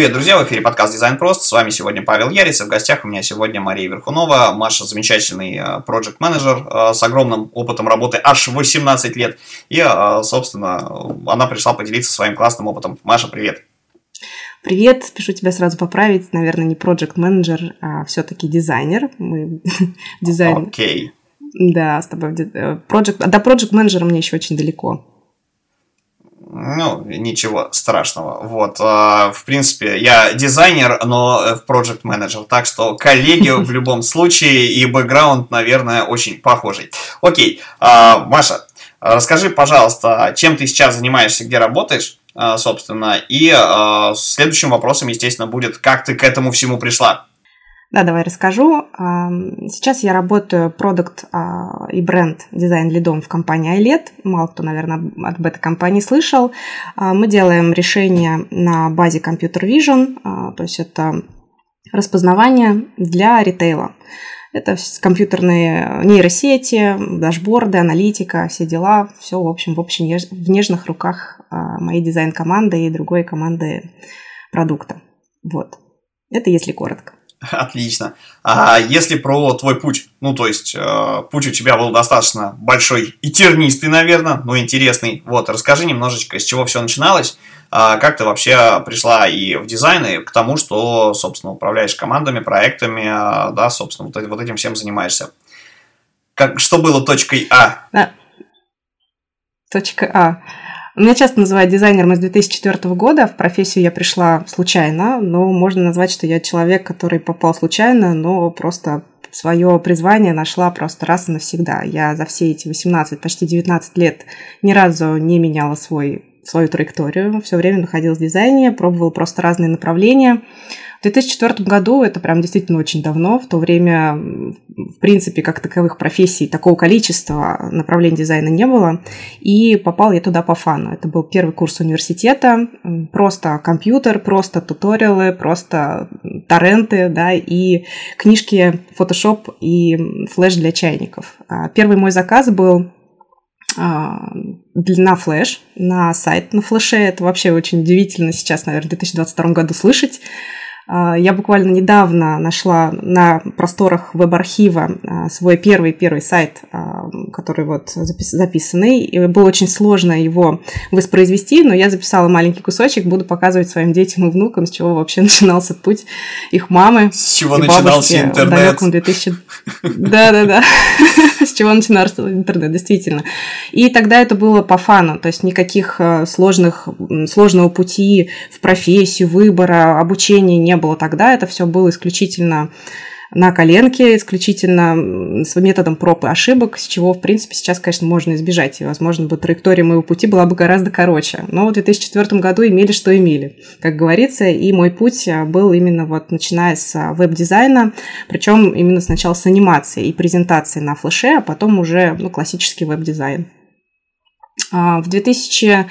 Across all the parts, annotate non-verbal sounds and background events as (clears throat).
Привет, друзья, в эфире подкаст «Дизайн Прост». С вами сегодня Павел Ярец, и в гостях у меня сегодня Мария Верхунова. Маша замечательный проект менеджер э, с огромным опытом работы аж 18 лет. И, э, собственно, она пришла поделиться своим классным опытом. Маша, привет. Привет, спешу тебя сразу поправить. Наверное, не проект менеджер а все-таки дизайнер. Мы (laughs) дизайн. Окей. Okay. Да, с тобой. Project... До проект менеджера мне еще очень далеко. Ну, ничего страшного. Вот, а, в принципе, я дизайнер, но в project менеджер, так что коллеги в (laughs) любом случае и бэкграунд, наверное, очень похожий. Окей, а, Маша, расскажи, пожалуйста, чем ты сейчас занимаешься, где работаешь, а, собственно, и следующим вопросом, естественно, будет, как ты к этому всему пришла. Да, давай расскажу. Сейчас я работаю продукт а, и бренд дизайн лидом в компании iLED. Мало кто, наверное, от бета-компании слышал. А, мы делаем решения на базе Computer Vision, а, то есть это распознавание для ритейла. Это компьютерные нейросети, дашборды, аналитика, все дела. Все, в общем, в, общем, в нежных руках моей дизайн-команды и другой команды продукта. Вот. Это если коротко. (laughs) Отлично. А если про твой путь, ну, то есть, э, путь у тебя был достаточно большой и тернистый, наверное, но интересный. Вот, расскажи немножечко, с чего все начиналось, э, как ты вообще пришла и в дизайн, и к тому, что, собственно, управляешь командами, проектами, э, да, собственно, вот, вот этим всем занимаешься. Как, что было точкой А? Точка А. Меня часто называют дизайнером из 2004 года. В профессию я пришла случайно, но можно назвать, что я человек, который попал случайно, но просто свое призвание нашла просто раз и навсегда. Я за все эти 18, почти 19 лет ни разу не меняла свой, свою траекторию. Все время находилась в дизайне, пробовала просто разные направления. В 2004 году, это прям действительно очень давно, в то время, в принципе, как таковых профессий, такого количества направлений дизайна не было, и попал я туда по фану. Это был первый курс университета, просто компьютер, просто туториалы, просто торренты, да, и книжки Photoshop и флеш для чайников. А первый мой заказ был а, на флеш, на сайт на флеше. Это вообще очень удивительно сейчас, наверное, в 2022 году слышать. А, я буквально недавно нашла на просторах веб-архива а, свой первый-первый сайт, а, который вот записанный. И было очень сложно его воспроизвести, но я записала маленький кусочек, буду показывать своим детям и внукам, с чего вообще (laughs) начинался путь их мамы. С чего начинался интернет? В 2000... (laughs) Да-да-да, (laughs) с чего начинался интернет, действительно. И тогда это было по фану, то есть никаких сложных, сложного пути в профессию, выбора, обучения не было тогда, это все было исключительно на коленке, исключительно с методом проб и ошибок, с чего, в принципе, сейчас, конечно, можно избежать. И, возможно, бы траектория моего пути была бы гораздо короче. Но в 2004 году имели, что имели, как говорится. И мой путь был именно вот начиная с веб-дизайна, причем именно сначала с анимации и презентации на флеше, а потом уже ну, классический веб-дизайн. А, в 2000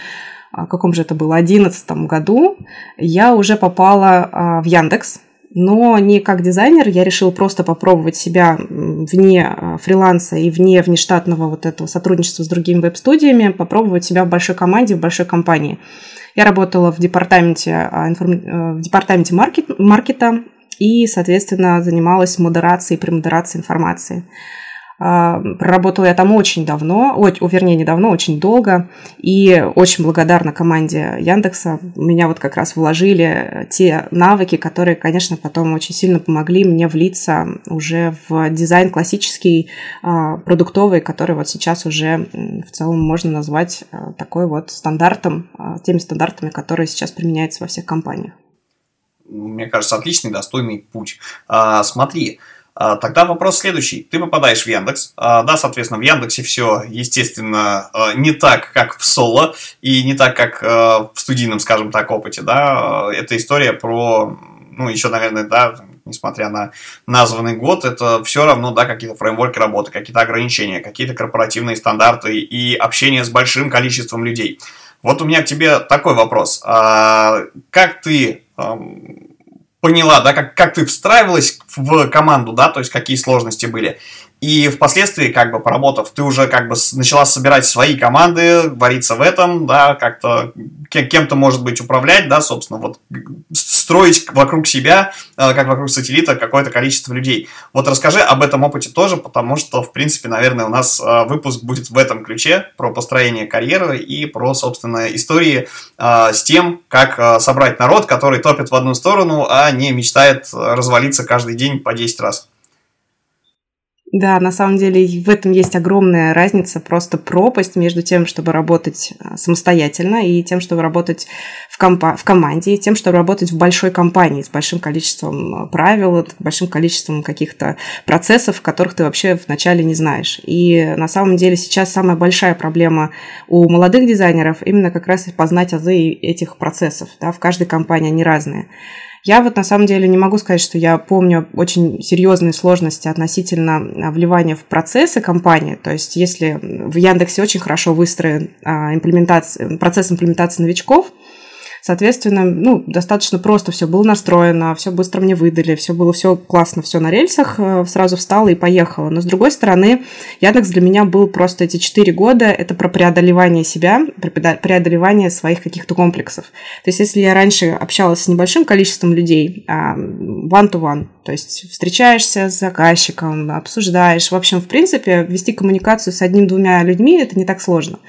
а, каком же это было, 2011 году, я уже попала а, в Яндекс, но не как дизайнер, я решила просто попробовать себя вне а, фриланса и вне внештатного вот этого сотрудничества с другими веб-студиями, попробовать себя в большой команде, в большой компании. Я работала в департаменте, э, в департаменте маркет, маркета и, соответственно, занималась модерацией премодерацией информации. А, проработала я там очень давно, о, вернее, недавно, очень долго, и очень благодарна команде Яндекса. Меня вот как раз вложили те навыки, которые, конечно, потом очень сильно помогли мне влиться уже в дизайн классический, а, продуктовый, который вот сейчас уже в целом можно назвать а, такой вот стандартом, теми стандартами, которые сейчас применяются во всех компаниях. Мне кажется, отличный, достойный путь. А, смотри, а, тогда вопрос следующий. Ты попадаешь в Яндекс. А, да, соответственно, в Яндексе все, естественно, а, не так, как в соло, и не так, как в студийном, скажем так, опыте. Да? Это история про, ну, еще, наверное, да, несмотря на названный год, это все равно, да, какие-то фреймворки работы, какие-то ограничения, какие-то корпоративные стандарты и общение с большим количеством людей. Вот у меня к тебе такой вопрос. Как ты поняла, да, как, как ты встраивалась в команду, да, то есть какие сложности были. И впоследствии, как бы поработав, ты уже как бы начала собирать свои команды, вариться в этом, да, как-то кем-то, может быть, управлять, да, собственно, вот строить вокруг себя, э, как вокруг сателлита, какое-то количество людей. Вот расскажи об этом опыте тоже, потому что, в принципе, наверное, у нас э, выпуск будет в этом ключе про построение карьеры и про, собственно, истории э, с тем, как собрать народ, который топит в одну сторону, а не мечтает развалиться каждый день по 10 раз. Да, на самом деле в этом есть огромная разница, просто пропасть между тем, чтобы работать а, самостоятельно, и тем, чтобы работать в, компа- в команде, и тем, чтобы работать в большой компании с большим количеством а, правил, большим количеством каких-то процессов, которых ты вообще вначале не знаешь. И на самом деле сейчас самая большая проблема у молодых дизайнеров именно как раз познать азы этих процессов. Да, в каждой компании они разные. Я вот на самом деле не могу сказать, что я помню очень серьезные сложности относительно а, вливания в процессы компании. То есть если в Яндексе очень хорошо выстроен а, имплементация, процесс имплементации новичков, Соответственно, ну, достаточно просто все было настроено, все быстро мне выдали, все было все классно, все на рельсах, э, сразу встала и поехала. Но с другой стороны, Яндекс для меня был просто эти четыре года, это про преодолевание себя, преодолевание своих каких-то комплексов. То есть если я раньше общалась с небольшим количеством людей, one-to-one, то есть встречаешься с заказчиком, обсуждаешь, в общем, в принципе, вести коммуникацию с одним-двумя людьми это не так сложно.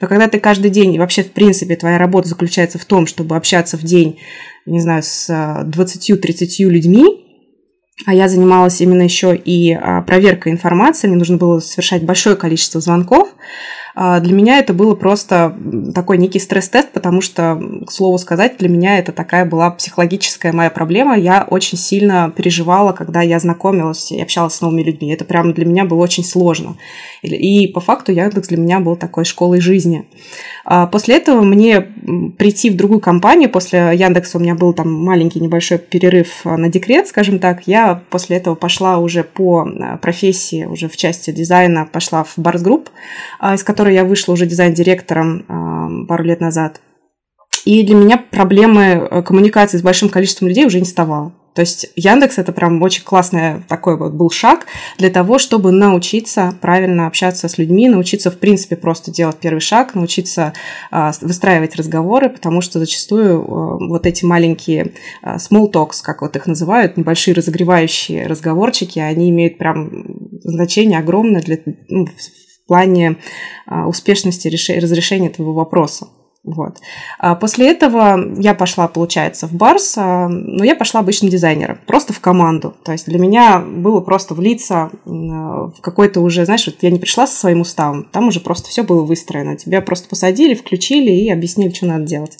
Но когда ты каждый день, и вообще, в принципе, твоя работа заключается в том, чтобы общаться в день, не знаю, с 20-30 людьми, а я занималась именно еще и а, проверкой информации, мне нужно было совершать большое количество звонков, а, для меня это было просто такой некий стресс-тест, потому что, к слову сказать, для меня это такая была психологическая моя проблема. Я очень сильно переживала, когда я знакомилась и общалась с новыми людьми. Это прям для меня было очень сложно. И по факту Яндекс для меня был такой школой жизни. А, после этого мне прийти в другую компанию, после Яндекса у меня был там маленький небольшой перерыв на декрет, скажем так, я после этого пошла уже по а, профессии, уже в части дизайна, пошла в Барс Групп, из которой которой я вышла уже дизайн-директором пару лет назад. И для меня проблемы э, коммуникации с большим количеством людей уже не вставало. То есть Яндекс это прям очень классный такой вот был шаг для того, чтобы научиться правильно общаться с людьми, научиться в принципе просто делать первый шаг, научиться а, выстраивать разговоры, потому что зачастую а, вот эти маленькие а, small talks, как вот их называют, небольшие разогревающие разговорчики, они имеют прям значение огромное для ну, плане а, успешности разрешения этого вопроса. Вот. А после этого я пошла, получается, в Барс, а, но я пошла обычным дизайнером, просто в команду. То есть для меня было просто влиться в какой-то уже, знаешь, вот я не пришла со своим уставом, там уже просто все было выстроено. Тебя просто посадили, включили и объяснили, что надо делать.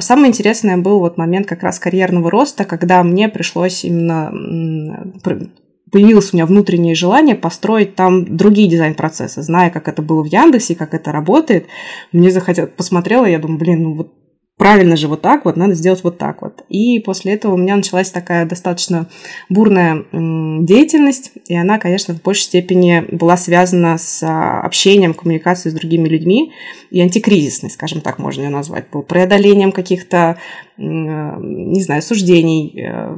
Самое интересное был вот момент как раз карьерного роста, когда мне пришлось именно появилось у меня внутреннее желание построить там другие дизайн-процессы. Зная, как это было в Яндексе, как это работает, мне захотелось, посмотрела, я думаю, блин, ну вот правильно же вот так вот, надо сделать вот так вот. И после этого у меня началась такая достаточно бурная деятельность, и она, конечно, в большей степени была связана с а, общением, коммуникацией с другими людьми, и антикризисной, скажем так, можно ее назвать, был преодолением каких-то, не знаю, суждений, э,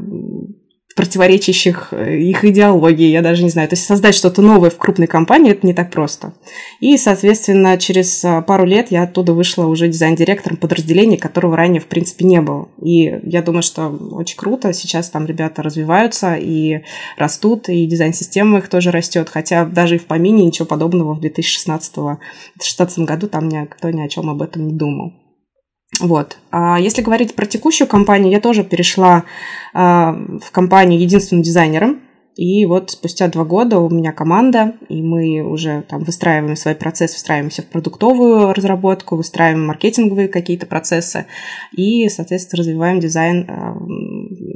противоречащих э, их идеологии, я даже не знаю. То есть создать что-то новое в крупной компании это не так просто. И, соответственно, через э, пару лет я оттуда вышла уже дизайн-директором подразделения, которого ранее, в принципе, не было. И я думаю, что очень круто. Сейчас там ребята развиваются и растут, и дизайн-система их тоже растет. Хотя даже и в помине ничего подобного в 2016 году там никто ни о чем об этом не думал. Вот. А если говорить про текущую компанию, я тоже перешла а, в компанию единственным дизайнером. И вот спустя два года у меня команда, и мы уже там выстраиваем свой процесс, встраиваемся в продуктовую разработку, выстраиваем маркетинговые какие-то процессы и, соответственно, развиваем дизайн, а,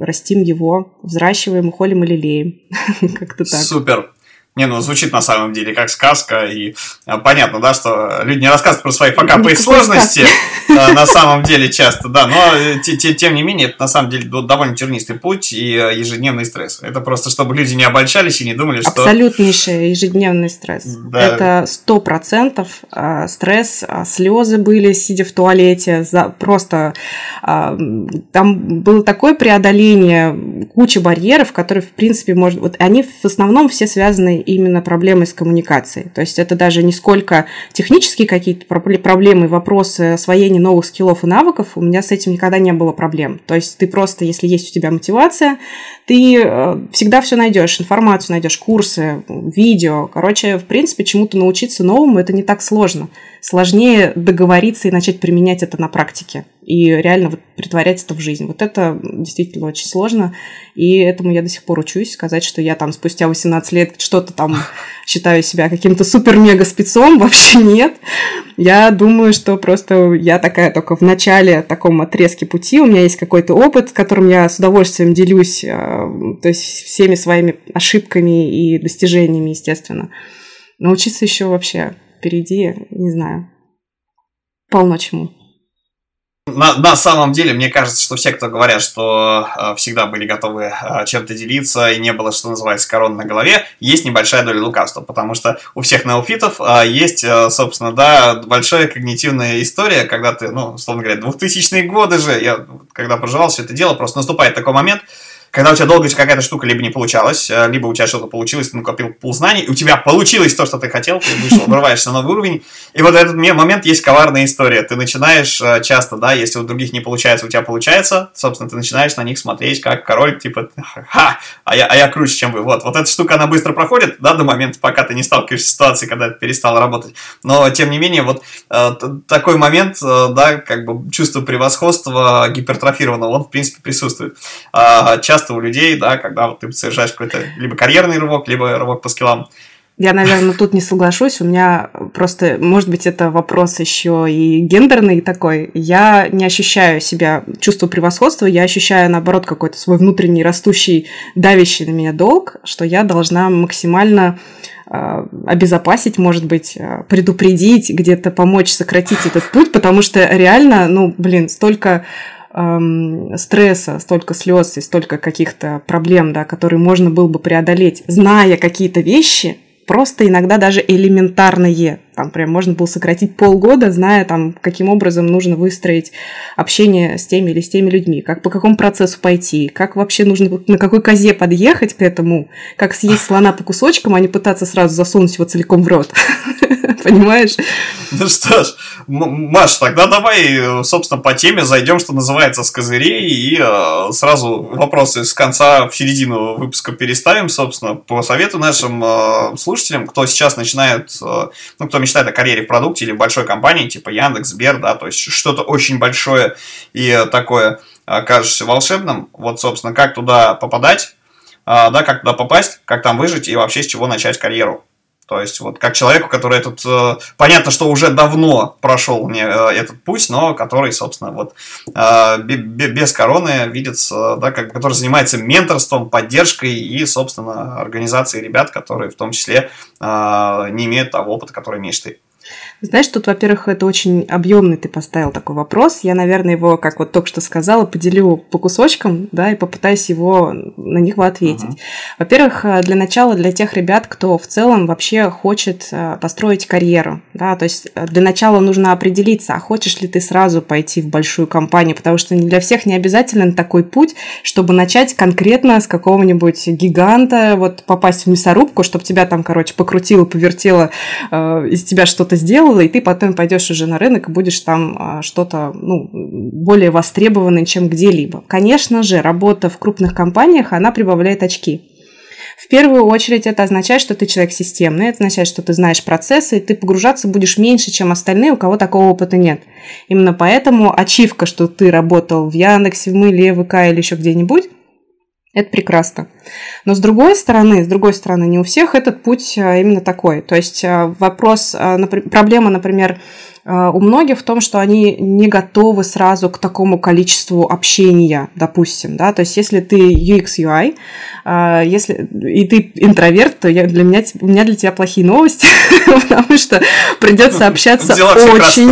растим его, взращиваем, холим и лелеем. (laughs) Как-то так. Супер. Не, ну звучит на самом деле как сказка, и а, понятно, да, что люди не рассказывают про свои факапы и сложности а, на самом деле часто, да, но э, тем не менее это на самом деле довольно тернистый путь и э, ежедневный стресс. Это просто чтобы люди не обольщались и не думали, что... Абсолютнейший ежедневный стресс. Да. Это сто процентов а, стресс, слезы были, сидя в туалете, за, просто там было такое преодоление, куча барьеров, которые, в принципе, может... Вот они в основном все связаны именно проблемой с коммуникацией. То есть это даже не сколько технические какие-то проблемы, вопросы освоения новых скиллов и навыков, у меня с этим никогда не было проблем. То есть ты просто, если есть у тебя мотивация, ты э, всегда все найдешь, информацию найдешь, курсы, видео. Короче, в принципе, чему-то научиться новому это не так сложно. Сложнее договориться и начать применять это на практике и реально вот притворять это в жизнь. Вот это действительно очень сложно, и этому я до сих пор учусь. Сказать, что я там спустя 18 лет что-то там (laughs) считаю себя каким-то супер-мега-спецом, (laughs) вообще нет. Я думаю, что просто я такая только в начале таком отрезке пути, у меня есть какой-то опыт, которым я с удовольствием делюсь, а, то есть всеми своими ошибками и достижениями, естественно. Научиться еще вообще впереди, не знаю, полно чему. На, на самом деле, мне кажется, что все, кто говорят, что э, всегда были готовы э, чем-то делиться и не было, что называется, корон на голове, есть небольшая доля лукавства, потому что у всех неофитов э, есть, э, собственно, да, большая когнитивная история, когда ты, ну, условно говоря, 2000-е годы же, я когда проживал все это дело, просто наступает такой момент, когда у тебя долго какая-то штука либо не получалась, э, либо у тебя что-то получилось, ты накопил пул знаний, и у тебя получилось то, что ты хотел, ты вышел, (laughs) вырываешься на новый уровень, и вот этот момент есть коварная история. Ты начинаешь э, часто, да, если у других не получается, у тебя получается, собственно, ты начинаешь на них смотреть как король, типа, ха, а я, а я круче, чем вы. Вот, вот эта штука, она быстро проходит, да, до момента, пока ты не сталкиваешься с ситуацией, когда ты перестал работать. Но, тем не менее, вот э, такой момент, э, да, как бы чувство превосходства гипертрофированного, он, в принципе, присутствует. Э, часто часто у людей, да, когда вот ты совершаешь какой-то либо карьерный рывок, либо рывок по скиллам. Я, наверное, тут не соглашусь. У меня просто, может быть, это вопрос еще и гендерный такой. Я не ощущаю себя чувство превосходства, я ощущаю, наоборот, какой-то свой внутренний растущий, давящий на меня долг, что я должна максимально а, обезопасить, может быть, а, предупредить, где-то помочь сократить этот путь, потому что реально, ну, блин, столько эм, стресса, столько слез и столько каких-то проблем, да, которые можно было бы преодолеть, зная какие-то вещи, просто иногда даже элементарные. Там прям можно было сократить полгода, зная там, каким образом нужно выстроить общение с теми или с теми людьми, как по какому процессу пойти, как вообще нужно, на какой козе подъехать к этому, как съесть слона по кусочкам, а не пытаться сразу засунуть его целиком в рот. (laughs) (laughs) Понимаешь? Ну что ж, Маш, тогда давай, собственно, по теме зайдем, что называется, с козырей, и э, сразу вопросы с конца в середину выпуска переставим, собственно, по совету нашим э, слушателям, кто сейчас начинает, э, ну, кто мечтает о карьере в продукте или в большой компании, типа Яндекс, Сбер, да, то есть что-то очень большое и такое кажется волшебным. Вот, собственно, как туда попадать, да, как туда попасть, как там выжить и вообще с чего начать карьеру. То есть, вот как человеку, который этот, э, понятно, что уже давно прошел не, э, этот путь, но который, собственно, вот э, без короны видится, да, как, который занимается менторством, поддержкой и, собственно, организацией ребят, которые в том числе э, не имеют того опыта, который имеешь ты. Знаешь, тут, во-первых, это очень объемный ты поставил такой вопрос. Я, наверное, его, как вот только что сказала, поделю по кусочкам, да, и попытаюсь его на них ответить. Uh-huh. Во-первых, э, для начала для тех ребят, кто в целом вообще хочет э, построить карьеру, да, то есть э, для начала нужно определиться, а хочешь ли ты сразу пойти в большую компанию, потому что для всех не обязателен такой путь, чтобы начать конкретно с какого-нибудь гиганта, вот попасть в мясорубку, чтобы тебя там, короче, покрутило, повертело, из тебя что-то сделало, сделала, и ты потом пойдешь уже на рынок и будешь там а, что-то ну, более востребованное, чем где-либо. Конечно же, работа в крупных компаниях, она прибавляет очки. В первую очередь это означает, что ты человек системный, это означает, что ты знаешь процессы, и ты погружаться будешь меньше, чем остальные, у кого такого опыта нет. Именно поэтому ачивка, что ты работал в Яндексе, в Мыле, ВК или еще где-нибудь, это прекрасно. Но с другой стороны, с другой стороны, не у всех этот путь а, именно такой. То есть а, вопрос, а, проблема, например, у многих в том, что они не готовы сразу к такому количеству общения, допустим, да, то есть если ты UX, UI, э, если и ты интроверт, то я, для меня, у меня для тебя плохие новости, (laughs) потому что придется общаться очень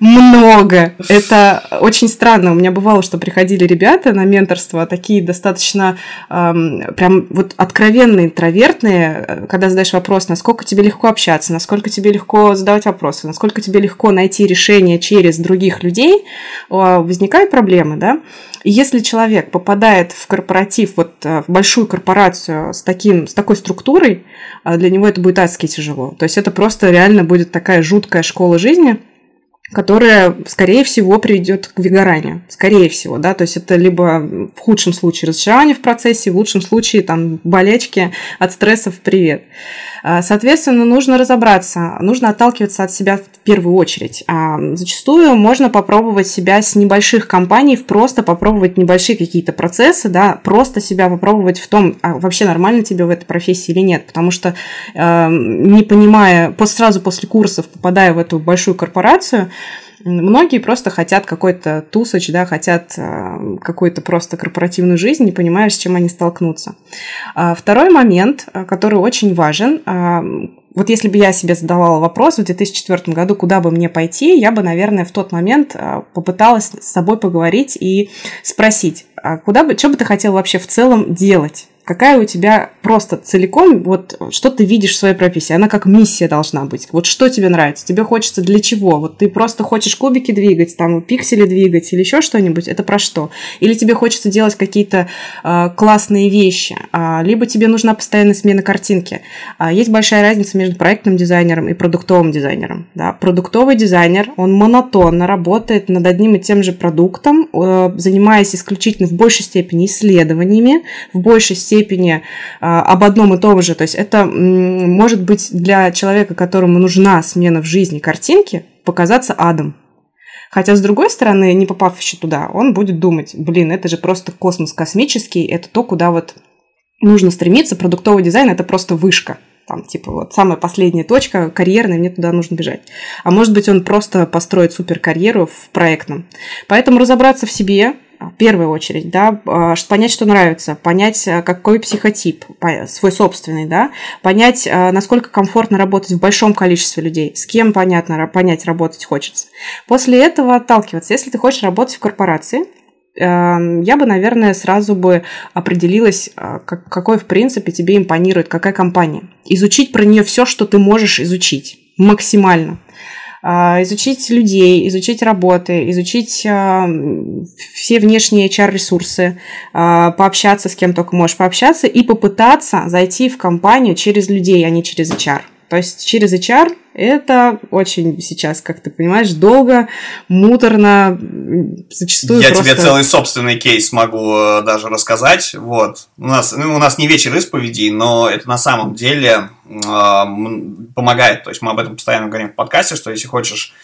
много. Это очень странно. У меня бывало, что приходили ребята на менторство, такие достаточно прям вот откровенные интровертные, когда задаешь вопрос, насколько тебе легко общаться, насколько тебе легко задавать вопросы, насколько тебе легко легко найти решение через других людей, возникают проблемы, да. И если человек попадает в корпоратив, вот в большую корпорацию с, таким, с такой структурой, для него это будет адски тяжело. То есть это просто реально будет такая жуткая школа жизни, которая, скорее всего, приведет к выгоранию. Скорее всего, да, то есть это либо в худшем случае разочарование в процессе, в лучшем случае там болячки от стрессов привет. А, соответственно, нужно разобраться, нужно отталкиваться от себя в первую очередь. А, зачастую можно попробовать себя с небольших компаний, просто попробовать небольшие какие-то процессы, да, просто себя попробовать в том, а вообще нормально тебе в этой профессии или нет, потому что не понимая, сразу после курсов, попадая в эту большую корпорацию, Многие просто хотят какой-то тусоч, да, хотят э, какую-то просто корпоративную жизнь, не понимая, с чем они столкнутся. А второй момент, э, который очень важен, а, вот если бы я себе задавала вопрос в 2004 году, куда бы мне пойти, я бы, наверное, в тот момент э, попыталась с собой поговорить и спросить, а куда бы, что бы ты хотел вообще в целом делать? Какая у тебя просто целиком, вот что ты видишь в своей профессии, она как миссия должна быть. Вот что тебе нравится, тебе хочется для чего? Вот ты просто хочешь кубики двигать, там пиксели двигать или еще что-нибудь, это про что? Или тебе хочется делать какие-то э, классные вещи, э, либо тебе нужна постоянная смена картинки. Э, есть большая разница между проектным дизайнером и продуктовым дизайнером. Да? Продуктовый дизайнер, он монотонно работает над одним и тем же продуктом, э, занимаясь исключительно в большей степени исследованиями, в большей степени степени а, об одном и том же. То есть это может быть для человека, которому нужна смена в жизни картинки, показаться адом. Хотя, с другой стороны, не попав еще туда, он будет думать, блин, это же просто космос космический, это то, куда вот нужно стремиться. Продуктовый дизайн – это просто вышка. Там, типа, вот самая последняя точка карьерная, мне туда нужно бежать. А может быть, он просто построит супер карьеру в проектном. Поэтому разобраться в себе, в первую очередь, да, а, понять, что нравится, понять, а, какой психотип, свой собственный, да, понять, а, насколько комфортно работать в большом количестве людей, с кем, понятно, понять, работать хочется. После этого отталкиваться. Если ты хочешь работать в корпорации, я бы, наверное, сразу бы определилась, какой, в принципе, тебе импонирует, какая компания. Изучить про нее все, что ты можешь изучить максимально. А, изучить людей, изучить работы, изучить а, все внешние HR-ресурсы, а, пообщаться с кем только можешь пообщаться и попытаться зайти в компанию через людей, а не через HR. То есть через HR это очень сейчас, как ты понимаешь, долго, муторно, зачастую Я просто... тебе целый собственный кейс могу э, даже рассказать. Вот. У нас, ну, у нас не вечер исповедей, но это на самом деле э, помогает. То есть мы об этом постоянно говорим в подкасте, что если хочешь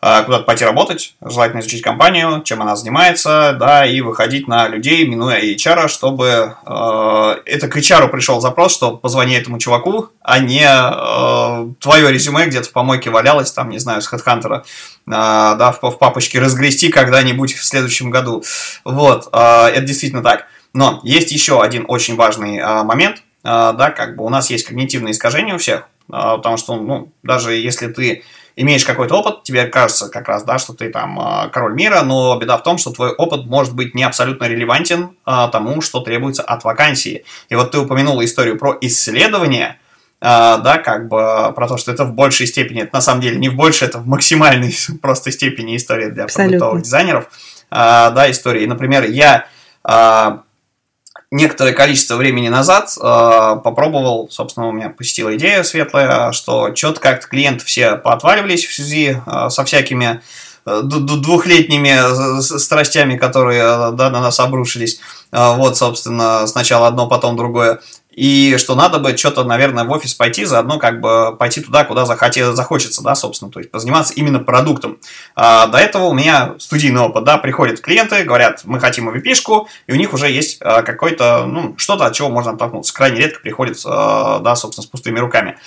куда-то пойти работать, желательно изучить компанию, чем она занимается, да, и выходить на людей, минуя HR, чтобы э, это к HR пришел запрос, что позвони этому чуваку, а не э, твое резюме где-то в помойке валялось, там, не знаю, с HeadHunter, э, да, в, в папочке разгрести когда-нибудь в следующем году. Вот, э, это действительно так. Но есть еще один очень важный э, момент, э, да, как бы у нас есть когнитивные искажения у всех, э, потому что, ну, даже если ты имеешь какой-то опыт, тебе кажется как раз, да, что ты там а, король мира, но беда в том, что твой опыт может быть не абсолютно релевантен а, тому, что требуется от вакансии. И вот ты упомянула историю про исследование, а, да, как бы про то, что это в большей степени, это на самом деле не в большей, это в максимальной (laughs) просто степени история для Абсолютно. продуктовых дизайнеров, да, истории. Например, я некоторое количество времени назад э, попробовал, собственно, у меня посетила идея светлая, что что-то как-то клиенты все поотваливались в связи э, со всякими э, двухлетними страстями, которые э, да, на нас обрушились. Э, вот, собственно, сначала одно, потом другое и что надо бы что-то, наверное, в офис пойти, заодно как бы пойти туда, куда захотел, захочется, да, собственно, то есть позаниматься именно продуктом. А до этого у меня студийный опыт, да, приходят клиенты, говорят, мы хотим avp и у них уже есть а, какой-то, ну, что-то, от чего можно оттолкнуться. Крайне редко приходится, а, да, собственно, с пустыми руками.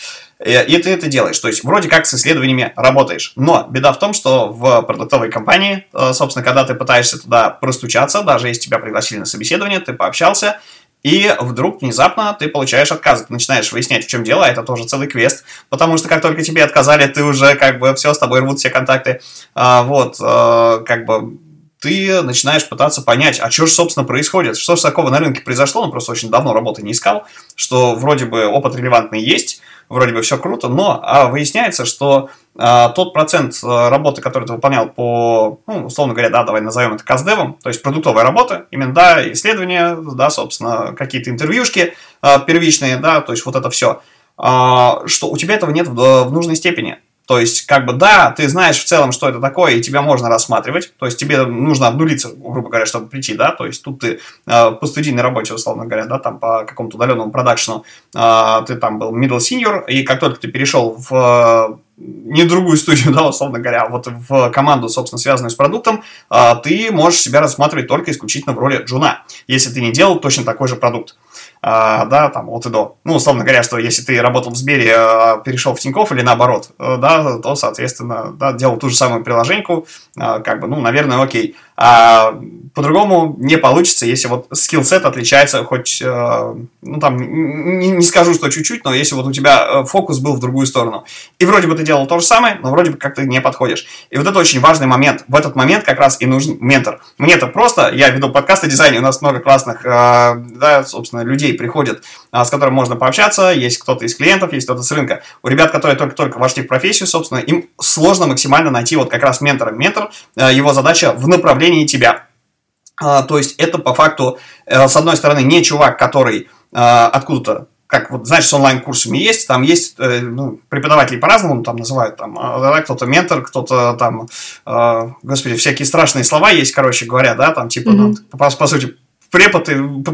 И ты это делаешь. То есть, вроде как с исследованиями работаешь. Но беда в том, что в продуктовой компании, а, собственно, когда ты пытаешься туда простучаться, даже если тебя пригласили на собеседование, ты пообщался, и вдруг внезапно ты получаешь отказ. Ты начинаешь выяснять, в чем дело, а это тоже целый квест. Потому что как только тебе отказали, ты уже как бы все, с тобой рвут все контакты. А, вот, а, как бы ты начинаешь пытаться понять, а что же, собственно, происходит, что же такого на рынке произошло, ну, просто очень давно работы не искал, что вроде бы опыт релевантный есть, вроде бы все круто, но а выясняется, что а, тот процент а, работы, который ты выполнял по, ну, условно говоря, да, давай назовем это каздевом, то есть продуктовая работа, именно, да, исследования, да, собственно, какие-то интервьюшки а, первичные, да, то есть вот это все, а, что у тебя этого нет в, в нужной степени. То есть, как бы, да, ты знаешь в целом, что это такое, и тебя можно рассматривать. То есть, тебе нужно обнулиться, грубо говоря, чтобы прийти, да. То есть, тут ты э, по студийной работе, условно говоря, да, там по какому-то удаленному продакшену, э, ты там был middle senior, и как только ты перешел в не другую студию, (laughs) да, условно говоря, а вот в команду, собственно, связанную с продуктом, э, ты можешь себя рассматривать только исключительно в роли джуна, если ты не делал точно такой же продукт. А, да, там, от и до. Ну, условно говоря, что если ты работал в Сбере, а, перешел в Тинькофф или наоборот, э, да, то, соответственно, да, делал ту же самую приложеньку, а, как бы, ну, наверное, окей. А по-другому не получится, если вот скилл-сет отличается хоть, э, ну там, не, не скажу, что чуть-чуть, но если вот у тебя э, фокус был в другую сторону. И вроде бы ты делал то же самое, но вроде бы как-то не подходишь. И вот это очень важный момент. В этот момент как раз и нужен ментор. Мне это просто, я веду подкаст о дизайне, у нас много классных, э, да, собственно, людей приходят, с которыми можно пообщаться, есть кто-то из клиентов, есть кто-то с рынка. У ребят, которые только-только вошли в профессию, собственно, им сложно максимально найти вот как раз ментора. Ментор, его задача в направлении направлении тебя. А, то есть это по факту, э, с одной стороны, не чувак, который а, откуда-то как вот, знаешь, с онлайн-курсами есть, там есть э, ну, преподаватели по-разному там называют, там, а, да, кто-то ментор, кто-то там, э, господи, всякие страшные слова есть, короче говоря, да, там, типа, mm-hmm. ну, по, по сути, препод,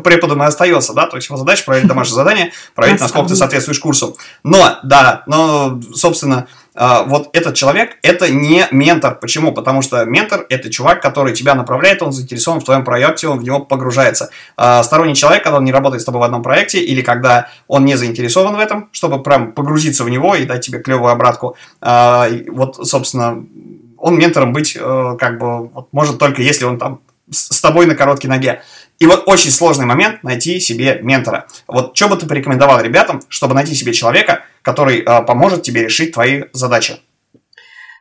преподом и остается, да, то есть его задача проверить домашнее задание, проверить, насколько ты соответствуешь курсу. Но, да, но, собственно, а, вот этот человек – это не ментор. Почему? Потому что ментор – это чувак, который тебя направляет, он заинтересован в твоем проекте, он в него погружается. А, сторонний человек, когда он не работает с тобой в одном проекте, или когда он не заинтересован в этом, чтобы прям погрузиться в него и дать тебе клевую обратку, а, вот, собственно, он ментором быть э, как бы может только если он там с тобой на короткой ноге. И вот очень сложный момент найти себе ментора. Вот что бы ты порекомендовал ребятам, чтобы найти себе человека, который э, поможет тебе решить твои задачи?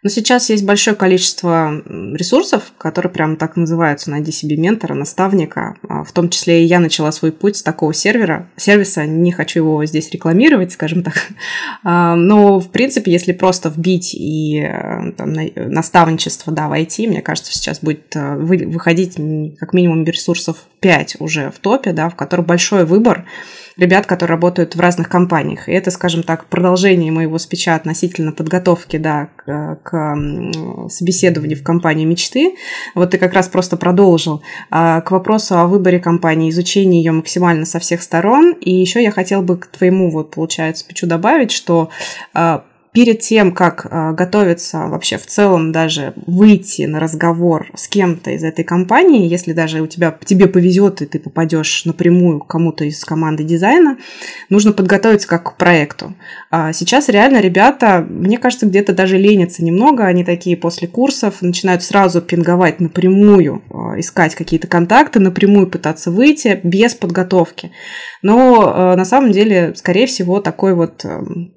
Но сейчас есть большое количество ресурсов, которые прямо так называются «Найди себе ментора, наставника». А, в том числе и я начала свой путь с такого сервера, сервиса. Не хочу его здесь рекламировать, скажем так. (laughs) А, но, в принципе, если просто вбить и э, там, наставничество да, в IT, мне кажется, сейчас будет э, выходить как минимум ресурсов 5 уже в топе, да, в котором большой выбор ребят, которые работают в разных компаниях. И это, скажем так, продолжение моего спича относительно подготовки да, к, к собеседованию в компании мечты. Вот ты как раз просто продолжил. А, к вопросу о выборе компании, изучении ее максимально со всех сторон. И еще я хотел бы к твоему, вот, получается, спичу добавить, что а, перед тем, как э, готовиться вообще в целом даже выйти на разговор с кем-то из этой компании, если даже у тебя, тебе повезет и ты попадешь напрямую к кому-то из команды дизайна, нужно подготовиться как к проекту. А сейчас реально ребята, мне кажется, где-то даже ленятся немного, они такие после курсов начинают сразу пинговать напрямую, э, искать какие-то контакты, напрямую пытаться выйти без подготовки. Но на самом деле, скорее всего, такой вот эм,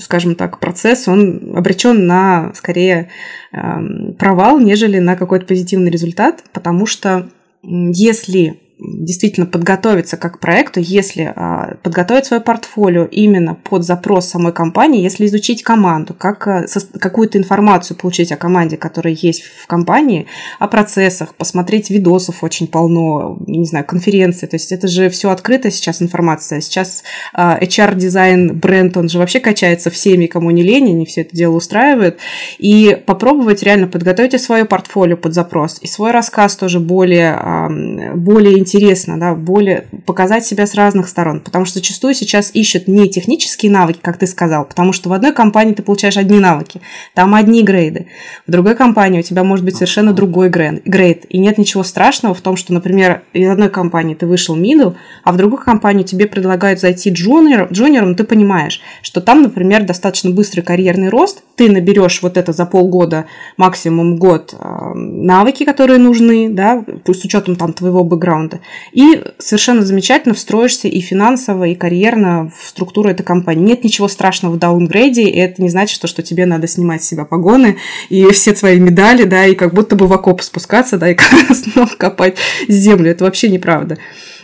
скажем так, процесс, он обречен на скорее эм, провал, нежели на какой-то позитивный результат, потому что если действительно подготовиться как к проекту, если а, подготовить свое портфолио именно под запрос самой компании, если изучить команду, как а, какую-то информацию получить о команде, которая есть в компании, о процессах, посмотреть видосов очень полно, не знаю, конференции, то есть это же все открыто сейчас информация. Сейчас а, HR-дизайн, бренд, он же вообще качается всеми, кому не лень, они все это дело устраивают, и попробовать реально подготовить свое портфолио под запрос, и свой рассказ тоже более, а, более интересно, да, более показать себя с разных сторон, потому что зачастую сейчас ищут не технические навыки, как ты сказал, потому что в одной компании ты получаешь одни навыки, там одни грейды, в другой компании у тебя может быть совершенно другой грейд, и нет ничего страшного в том, что, например, из одной компании ты вышел middle, а в другой компании тебе предлагают зайти джуниор, джуниором, ты понимаешь, что там, например, достаточно быстрый карьерный рост, ты наберешь вот это за полгода, максимум год навыки, которые нужны, да, с учетом там твоего бэкграунда, года. И совершенно замечательно встроишься и финансово, и карьерно в структуру этой компании. Нет ничего страшного в даунгрейде, и это не значит, что, что тебе надо снимать с себя погоны и все твои медали, да, и как будто бы в окоп спускаться, да, и (laughs) снова копать землю. Это вообще неправда.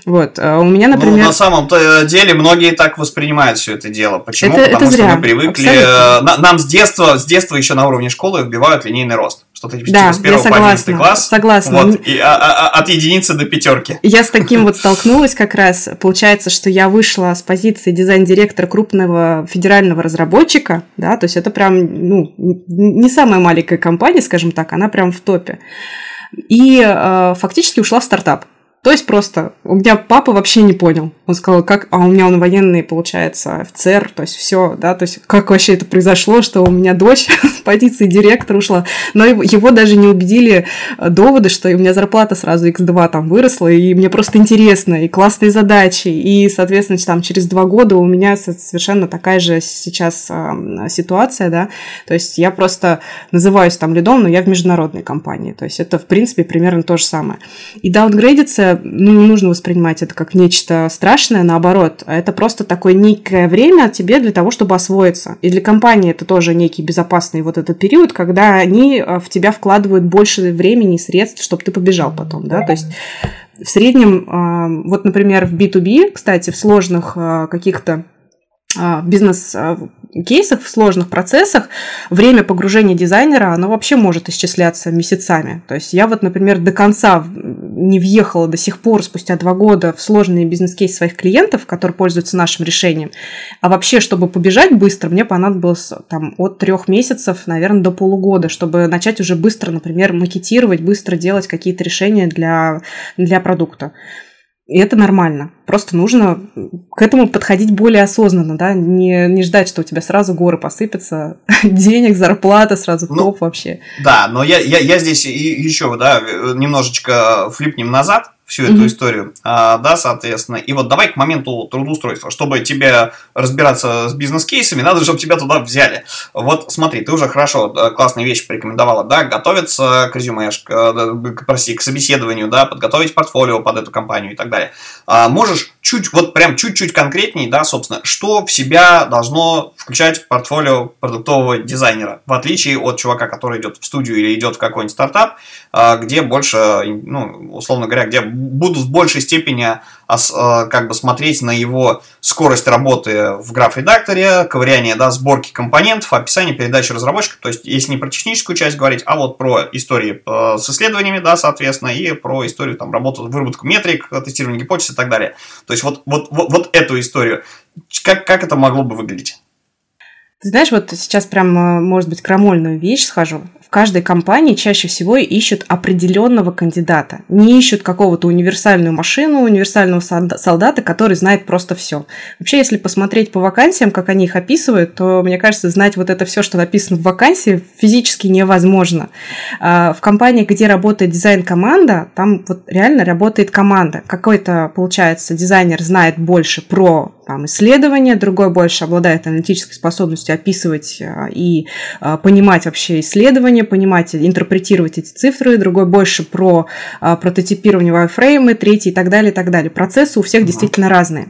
Вот. А у меня, например... Ну, на самом деле многие так воспринимают все это дело. Почему? Это, Потому это что зря. мы привыкли... Абсолютно. Нам с детства, с детства еще на уровне школы вбивают линейный рост. Что-то типа да, с первого по 11 класс. Согласна. Вот, и, а, а, а, от единицы до пятерки. (laughs) Я с таким вот столкнулась как раз. Получается, что я вышла с позиции дизайн-директора крупного федерального разработчика, да, то есть это прям, ну, не самая маленькая компания, скажем так, она прям в топе. И э, фактически ушла в стартап. То есть просто у меня папа вообще не понял. Он сказал, как, а у меня он военный, получается, офицер, то есть все, да, то есть как вообще это произошло, что у меня дочь (laughs) с позиции директора ушла. Но его, его даже не убедили э, доводы, что у меня зарплата сразу x2 там выросла, и мне просто интересно, и классные задачи, и, соответственно, там через два года у меня совершенно такая же сейчас э, ситуация, да, то есть я просто называюсь там лидом, но я в международной компании, то есть это, в принципе, примерно то же самое. И даунгрейдиться ну, не нужно воспринимать это как нечто страшное, наоборот. А это просто такое некое время тебе для того, чтобы освоиться. И для компании это тоже некий безопасный вот этот период, когда они э, в тебя вкладывают больше времени и средств, чтобы ты побежал потом, да, то есть в среднем, э, вот, например, в B2B, кстати, в сложных э, каких-то бизнес кейсах, в сложных процессах время погружения дизайнера, оно вообще может исчисляться месяцами. То есть я вот, например, до конца не въехала до сих пор, спустя два года, в сложные бизнес-кейсы своих клиентов, которые пользуются нашим решением. А вообще, чтобы побежать быстро, мне понадобилось там от трех месяцев, наверное, до полугода, чтобы начать уже быстро, например, макетировать, быстро делать какие-то решения для, для продукта. И это нормально. Просто нужно к этому подходить более осознанно, да, не, не ждать, что у тебя сразу горы посыпятся, (laughs) денег, зарплата сразу ну, топ вообще. Да, но я, я, я здесь еще, да, немножечко флипнем назад всю эту mm-hmm. историю, а, да, соответственно. И вот давай к моменту трудоустройства. Чтобы тебе разбираться с бизнес-кейсами, надо, чтобы тебя туда взяли. Вот смотри, ты уже хорошо, классные вещи порекомендовала, да, готовиться к резюме, к, прости, к собеседованию, да, подготовить портфолио под эту компанию и так далее. А, можешь чуть, вот прям чуть-чуть конкретней, да, собственно, что в себя должно включать портфолио продуктового дизайнера, в отличие от чувака, который идет в студию или идет в какой-нибудь стартап, а, где больше, ну, условно говоря, где будут в большей степени а, как бы смотреть на его скорость работы в граф-редакторе, ковыряние, да, сборки компонентов, описание передачи разработчика, то есть, если не про техническую часть говорить, а вот про истории э, с исследованиями, да, соответственно, и про историю, там, работу, выработку метрик, тестирование гипотез и так далее. То есть, вот, вот, вот, вот эту историю, как, как это могло бы выглядеть? Ты знаешь, вот сейчас прям, э, может быть, крамольную вещь схожу каждой компании чаще всего ищут определенного кандидата. Не ищут какого-то универсальную машину, универсального солдата, который знает просто все. Вообще, если посмотреть по вакансиям, как они их описывают, то, мне кажется, знать вот это все, что написано в вакансии, физически невозможно. А, в компании, где работает дизайн-команда, там вот реально работает команда. Какой-то, получается, дизайнер знает больше про там, исследования, другой больше обладает аналитической способностью описывать а, и а, понимать вообще исследования, понимать, интерпретировать эти цифры, другой больше про а, прототипирование wireframe, третий и так далее, и так далее. Процессы у всех действительно разные.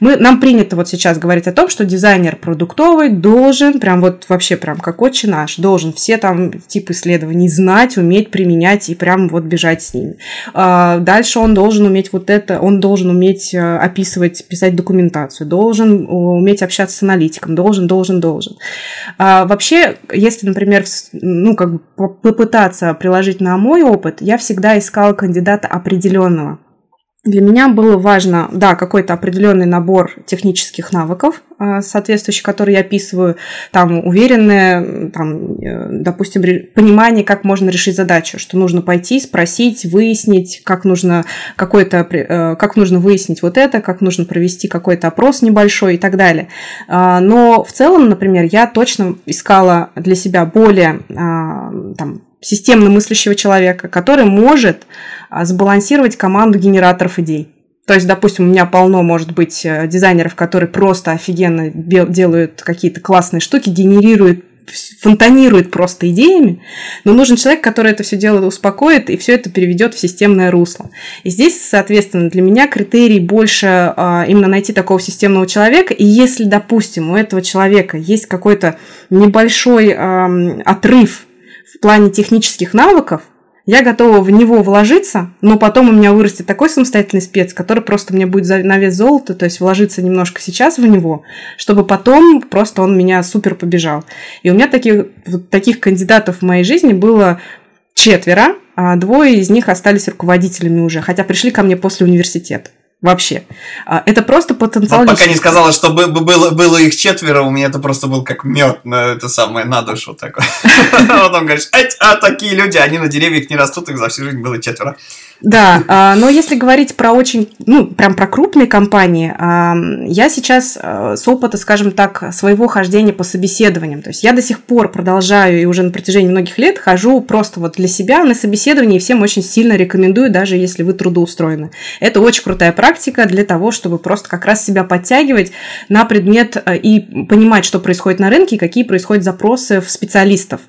Мы, нам принято вот сейчас говорить о том, что дизайнер продуктовый должен, прям вот вообще прям как отче наш, должен все там типы исследований знать, уметь применять и прям вот бежать с ними. Дальше он должен уметь вот это, он должен уметь описывать, писать документацию, информацию, должен уметь общаться с аналитиком, должен, должен, должен. А вообще, если, например, ну, как бы попытаться приложить на мой опыт, я всегда искала кандидата определенного. Для меня было важно, да, какой-то определенный набор технических навыков, а, соответствующих, которые я описываю, там, уверенное, там, э, допустим, понимание, как можно решить задачу, что нужно пойти, спросить, выяснить, как нужно какой-то, э, как нужно выяснить вот это, как нужно провести какой-то опрос небольшой и так далее. А, но в целом, например, я точно искала для себя более а, там, системно мыслящего человека, который может а, сбалансировать команду генераторов идей. То есть, допустим, у меня полно, может быть, э, дизайнеров, которые просто офигенно делают какие-то классные штуки, генерируют фонтанирует просто идеями, но нужен человек, который это все дело успокоит и все это переведет в системное русло. И здесь, соответственно, для меня критерий больше а, именно найти такого системного человека. И если, допустим, у этого человека есть какой-то небольшой отрыв в плане технических навыков, я готова в него вложиться, но потом у меня вырастет такой самостоятельный спец, который просто мне будет на вес золота, то есть вложиться немножко сейчас в него, чтобы потом просто он меня супер побежал. И у меня таких, вот таких кандидатов в моей жизни было четверо, а двое из них остались руководителями уже, хотя пришли ко мне после университета. Вообще. А, это просто потенциал... Вот пока не сказала, что было, было их четверо, у меня это просто был как мед на это самое, на душу такой. (laughs) Потом говоришь, а такие люди, они на деревьях не растут, их за всю жизнь было четверо. Да, а, но если говорить про очень, ну, прям про крупные компании, а, я сейчас с опыта, скажем так, своего хождения по собеседованиям, то есть я до сих пор продолжаю и уже на протяжении многих лет хожу просто вот для себя на собеседование и всем очень сильно рекомендую, даже если вы трудоустроены. Это очень крутая практика для того, чтобы просто как раз себя подтягивать на предмет и понимать, что происходит на рынке и какие происходят запросы в специалистов.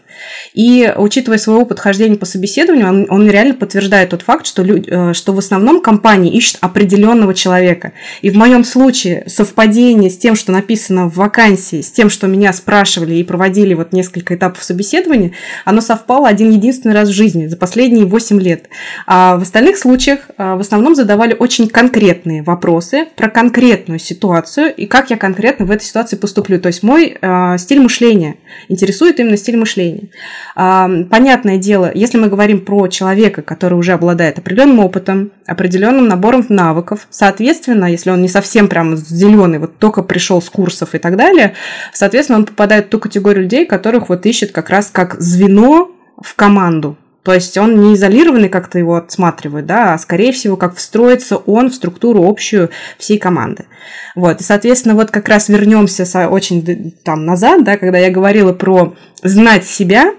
И учитывая свой опыт хождения по собеседованию, он, он реально подтверждает тот факт, что, люди, э, что в основном компании ищут определенного человека. И в моем случае совпадение с тем, что написано в вакансии, с тем, что меня спрашивали и проводили вот несколько этапов собеседования, оно совпало один единственный раз в жизни за последние 8 лет. А в остальных случаях э, в основном задавали очень конкретные вопросы про конкретную ситуацию и как я конкретно в этой ситуации поступлю. То есть мой э, стиль мышления интересует именно стиль мышления. Понятное дело, если мы говорим про человека, который уже обладает определенным опытом, определенным набором навыков, соответственно, если он не совсем прям зеленый, вот только пришел с курсов и так далее, соответственно, он попадает в ту категорию людей, которых вот ищет как раз как звено в команду, то есть он не изолированный как-то его отсматривает, да, а скорее всего, как встроится он в структуру общую всей команды. Вот, и, соответственно, вот как раз вернемся очень там назад, да, когда я говорила про знать себя,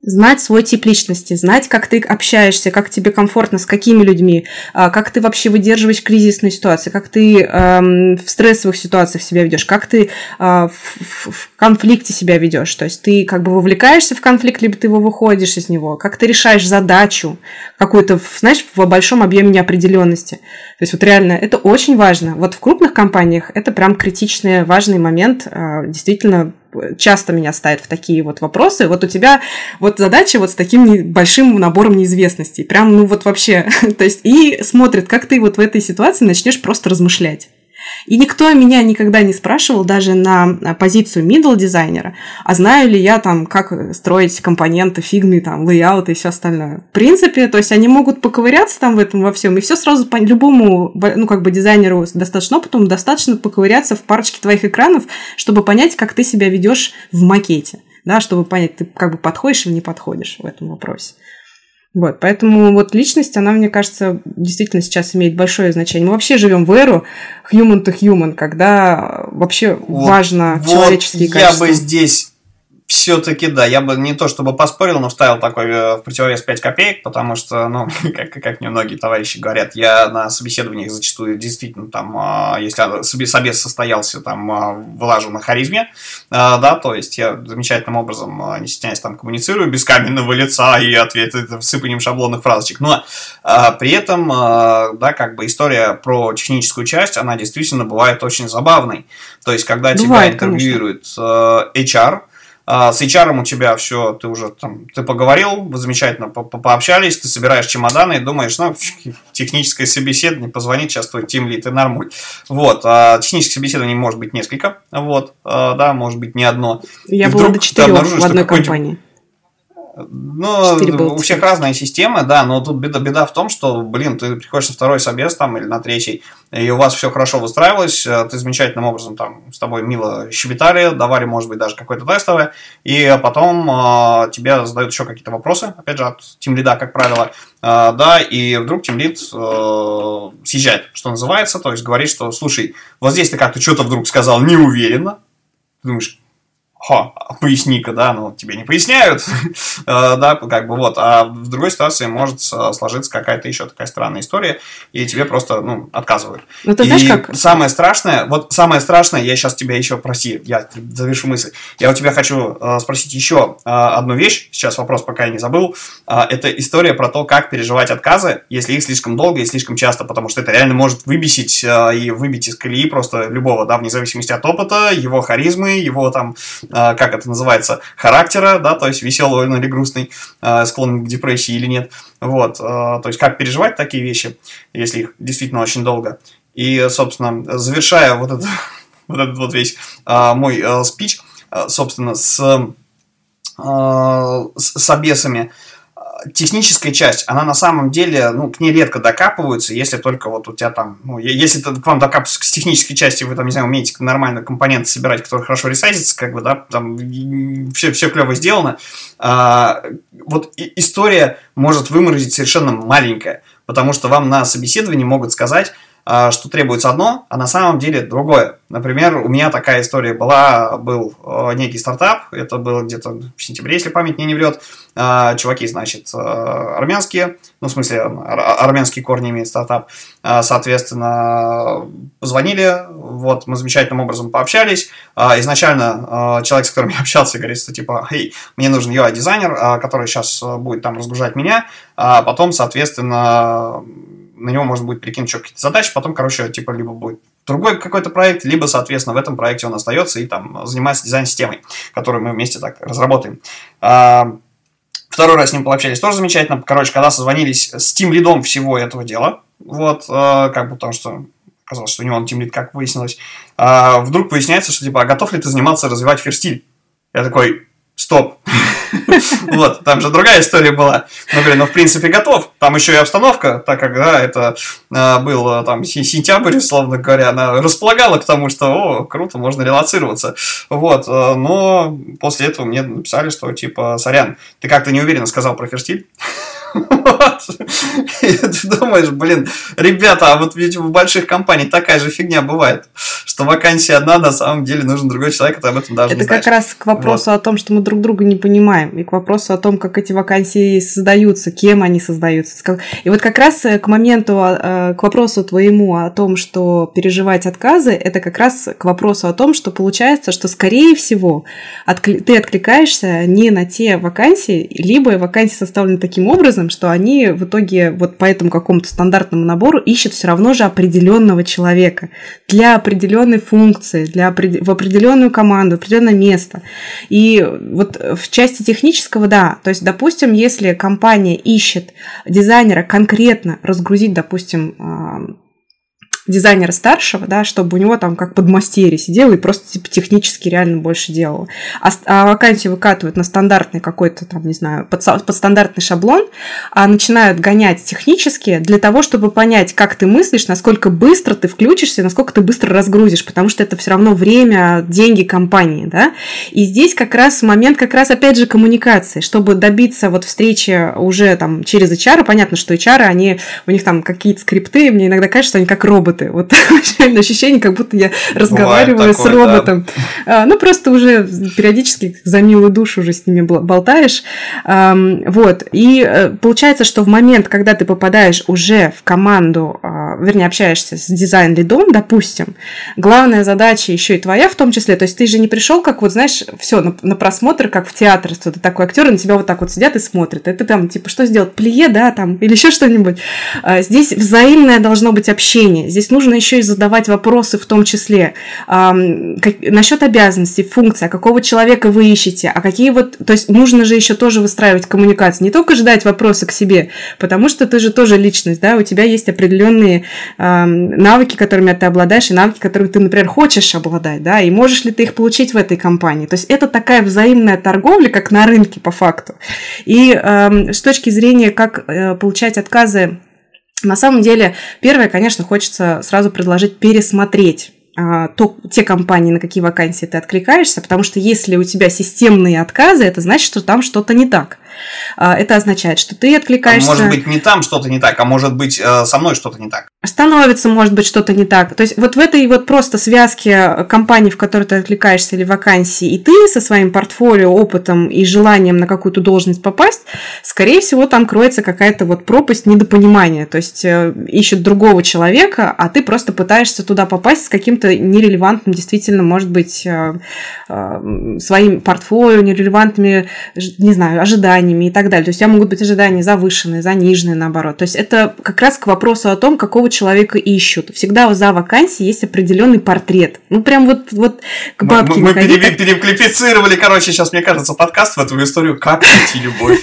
знать свой тип личности, знать, как ты общаешься, как тебе комфортно, с какими людьми, а, как ты вообще выдерживаешь кризисные ситуации, как ты эм, в стрессовых ситуациях себя ведешь, как ты э, в, в конфликте себя ведешь. То есть ты как бы вовлекаешься в конфликт, либо ты его выходишь из него, как ты решаешь задачу какую-то, знаешь, в большом объеме неопределенности. То есть вот реально это очень важно. Вот в крупных компаниях это прям критичный, важный момент, э, действительно часто меня ставят в такие вот вопросы. Вот у тебя вот задача вот с таким большим набором неизвестностей. Прям, ну вот вообще. (laughs) То есть, и смотрит, как ты вот в этой ситуации начнешь просто размышлять. И никто меня никогда не спрашивал даже на позицию middle дизайнера, а знаю ли я там, как строить компоненты, фигмы, там, layout и все остальное. В принципе, то есть они могут поковыряться там в этом во всем, и все сразу по любому, ну, как бы дизайнеру достаточно опытом, достаточно поковыряться в парочке твоих экранов, чтобы понять, как ты себя ведешь в макете да, чтобы понять, ты как бы подходишь или не подходишь в этом вопросе. Вот, поэтому вот личность, она, мне кажется, действительно сейчас имеет большое значение. Мы вообще живем в эру human to human, когда вообще вот, важно вот человеческие качества. Я бы здесь все-таки, да, я бы не то чтобы поспорил, но вставил такой э, в противовес 5 копеек, потому что, ну, (laughs) как, как мне многие товарищи говорят, я на собеседованиях зачастую действительно там, а, если собес состоялся, там, а, вылажу на харизме, а, да, то есть я замечательным образом, не стесняясь, там, коммуницирую без каменного лица и ответы сыпанием шаблонных фразочек, но при этом, да, как бы история про техническую часть, она действительно бывает очень забавной, то есть когда бывает, тебя интервьюирует конечно. HR, а, с HR у тебя все, ты уже там, ты поговорил, вы замечательно по -по пообщались, ты собираешь чемоданы и думаешь, ну, техническое собеседование, позвонит сейчас твой тим лид и нормуль. Вот, а технических собеседований может быть несколько, вот, а, да, может быть не одно. Я была до четырех в одной компании. Ну, у всех разная система, да, но тут беда, беда в том, что, блин, ты приходишь на второй собес там или на третий, и у вас все хорошо выстраивалось, э, ты замечательным образом там с тобой мило щебетали, давали, может быть, даже какое-то тестовое, и потом э, тебе задают еще какие-то вопросы, опять же, от тим лида, как правило, э, да, и вдруг тим лид э, съезжает, что называется, то есть говорит, что, слушай, вот здесь ты как-то что-то вдруг сказал неуверенно, ты думаешь, хо, поясни-ка, да, ну, тебе не поясняют, (laughs) э, да, как бы вот, а в другой ситуации может сложиться какая-то еще такая странная история, и тебе просто, ну, отказывают. Ну, ты знаешь, и как... самое страшное, вот самое страшное, я сейчас тебя еще, прости, я завершу мысль, я у тебя хочу э, спросить еще э, одну вещь, сейчас вопрос пока я не забыл, это история про то, как переживать отказы, если их слишком долго и слишком часто, потому что это реально может выбесить и выбить из колеи просто любого, да, вне зависимости от опыта, его харизмы, его там как это называется, характера, да, то есть веселый или грустный, а, склонный к депрессии или нет. Вот, а, то есть как переживать такие вещи, если их действительно очень долго. И, собственно, завершая вот, это, (laughs) вот этот вот весь мой спич, собственно, с, с, с обесами, техническая часть, она на самом деле, ну, к ней редко докапываются, если только вот у тебя там, ну, если к вам докапываются к технической части, вы там, не знаю, умеете нормально компоненты собирать, которые хорошо ресайзятся, как бы, да, там все, все клево сделано, а, вот история может выморозить совершенно маленькая, потому что вам на собеседовании могут сказать, что требуется одно, а на самом деле другое. Например, у меня такая история была, был э, некий стартап, это было где-то в сентябре, если память мне не врет. А, чуваки, значит, э, армянские, ну, в смысле, армянские корни имеет стартап. А, соответственно, позвонили, вот, мы замечательным образом пообщались. Изначально человек, с которым я (laughs) общался, говорит, что типа, эй, мне нужен UI-дизайнер, который сейчас э, будет там разгружать меня, а потом, соответственно, на него можно будет перекинуть еще какие-то задачи, потом, короче, типа, либо будет другой какой-то проект, либо, соответственно, в этом проекте он остается и там занимается дизайн-системой, которую мы вместе так разработаем. А, второй раз с ним пообщались, тоже замечательно. Короче, когда созвонились с тим лидом всего этого дела, вот, а, как бы потому что оказалось, что у него он тим лид, как выяснилось, а, вдруг выясняется, что типа, а готов ли ты заниматься, развивать ферстиль? Я такой, стоп. (laughs) Вот, там же другая история была. Ну, говорю, ну, в принципе, готов. Там еще и обстановка, так как, да, это а, был а, там сентябрь, условно говоря, она располагала к тому, что, о, круто, можно релацироваться. Вот, а, но после этого мне написали, что, типа, сорян, ты как-то неуверенно сказал про ферстиль. (laughs) Вот. И ты думаешь, блин, ребята, а вот ведь в больших компаниях такая же фигня бывает, что вакансия одна, на самом деле нужен другой человек, а ты об этом даже Это не как раз к вопросу вот. о том, что мы друг друга не понимаем, и к вопросу о том, как эти вакансии создаются, кем они создаются. И вот как раз э, к моменту, э, к вопросу твоему о том, что переживать отказы, это как раз к вопросу о том, что получается, что скорее всего ты откликаешься не на те вакансии, либо вакансии составлены таким образом, образом, что они в итоге вот по этому какому-то стандартному набору ищут все равно же определенного человека для определенной функции, для, в определенную команду, в определенное место. И вот в части технического, да, то есть, допустим, если компания ищет дизайнера конкретно разгрузить, допустим, дизайнера старшего, да, чтобы у него там как подмастерье сидел и просто типа, технически реально больше делал. А, а вакансию выкатывают на стандартный какой-то там, не знаю, под, под стандартный шаблон, а начинают гонять технически для того, чтобы понять, как ты мыслишь, насколько быстро ты включишься, насколько ты быстро разгрузишь, потому что это все равно время, деньги компании, да. И здесь как раз момент, как раз опять же коммуникации, чтобы добиться вот встречи уже там через HR, понятно, что HR, они, у них там какие-то скрипты, мне иногда кажется, что они как роботы роботы. Вот (laughs) ощущение, как будто я разговариваю такое, с роботом. Да. Ну, просто уже периодически за милую душу уже с ними болтаешь. Вот. И э, получается, что в момент, когда ты попадаешь уже в команду, а, вернее, общаешься с дизайн-лидом, допустим, главная задача еще и твоя в том числе, то есть ты же не пришел, как вот, знаешь, все на, на просмотр, как в театре, что ты такой актер, и на тебя вот так вот сидят и смотрят. Это там, типа, что сделать? Плие, да, там, или еще что-нибудь. А, здесь взаимное должно быть общение. Здесь здесь нужно еще и задавать вопросы в том числе а, как, насчет обязанностей, функций, а какого человека вы ищете, а какие вот, то есть нужно же еще тоже выстраивать коммуникацию, не только ждать вопросы к себе, потому что ты же тоже личность, да, у тебя есть определенные а, навыки, которыми ты обладаешь, и навыки, которые ты, например, хочешь обладать, да, и можешь ли ты их получить в этой компании. То есть это такая взаимная торговля, как на рынке по факту. И э, с точки зрения, как э, получать отказы на самом деле, первое, конечно, хочется сразу предложить пересмотреть а, то, те компании, на какие вакансии ты откликаешься, потому что если у тебя системные отказы, это значит, что там что-то не так. А, это означает, что ты откликаешься... А может быть, не там что-то не так, а может быть, э, со мной что-то не так. Становится, может быть, что-то не так. То есть вот в этой вот просто связке компаний, в которой ты отвлекаешься или вакансии, и ты со своим портфолио, опытом и желанием на какую-то должность попасть, скорее всего, там кроется какая-то вот пропасть недопонимания. То есть э, ищут другого человека, а ты просто пытаешься туда попасть с каким-то нерелевантным, действительно, может быть, э, э, своим портфолио, нерелевантными, не знаю, ожиданиями и так далее. То есть у тебя могут быть ожидания завышенные, заниженные, наоборот. То есть это как раз к вопросу о том, какого человека ищут. Всегда за вакансией есть определенный портрет. Ну, прям вот, вот к бабке. Мы, мы пере, переклипицировали, короче, сейчас, мне кажется, подкаст в эту историю «Как найти любовь»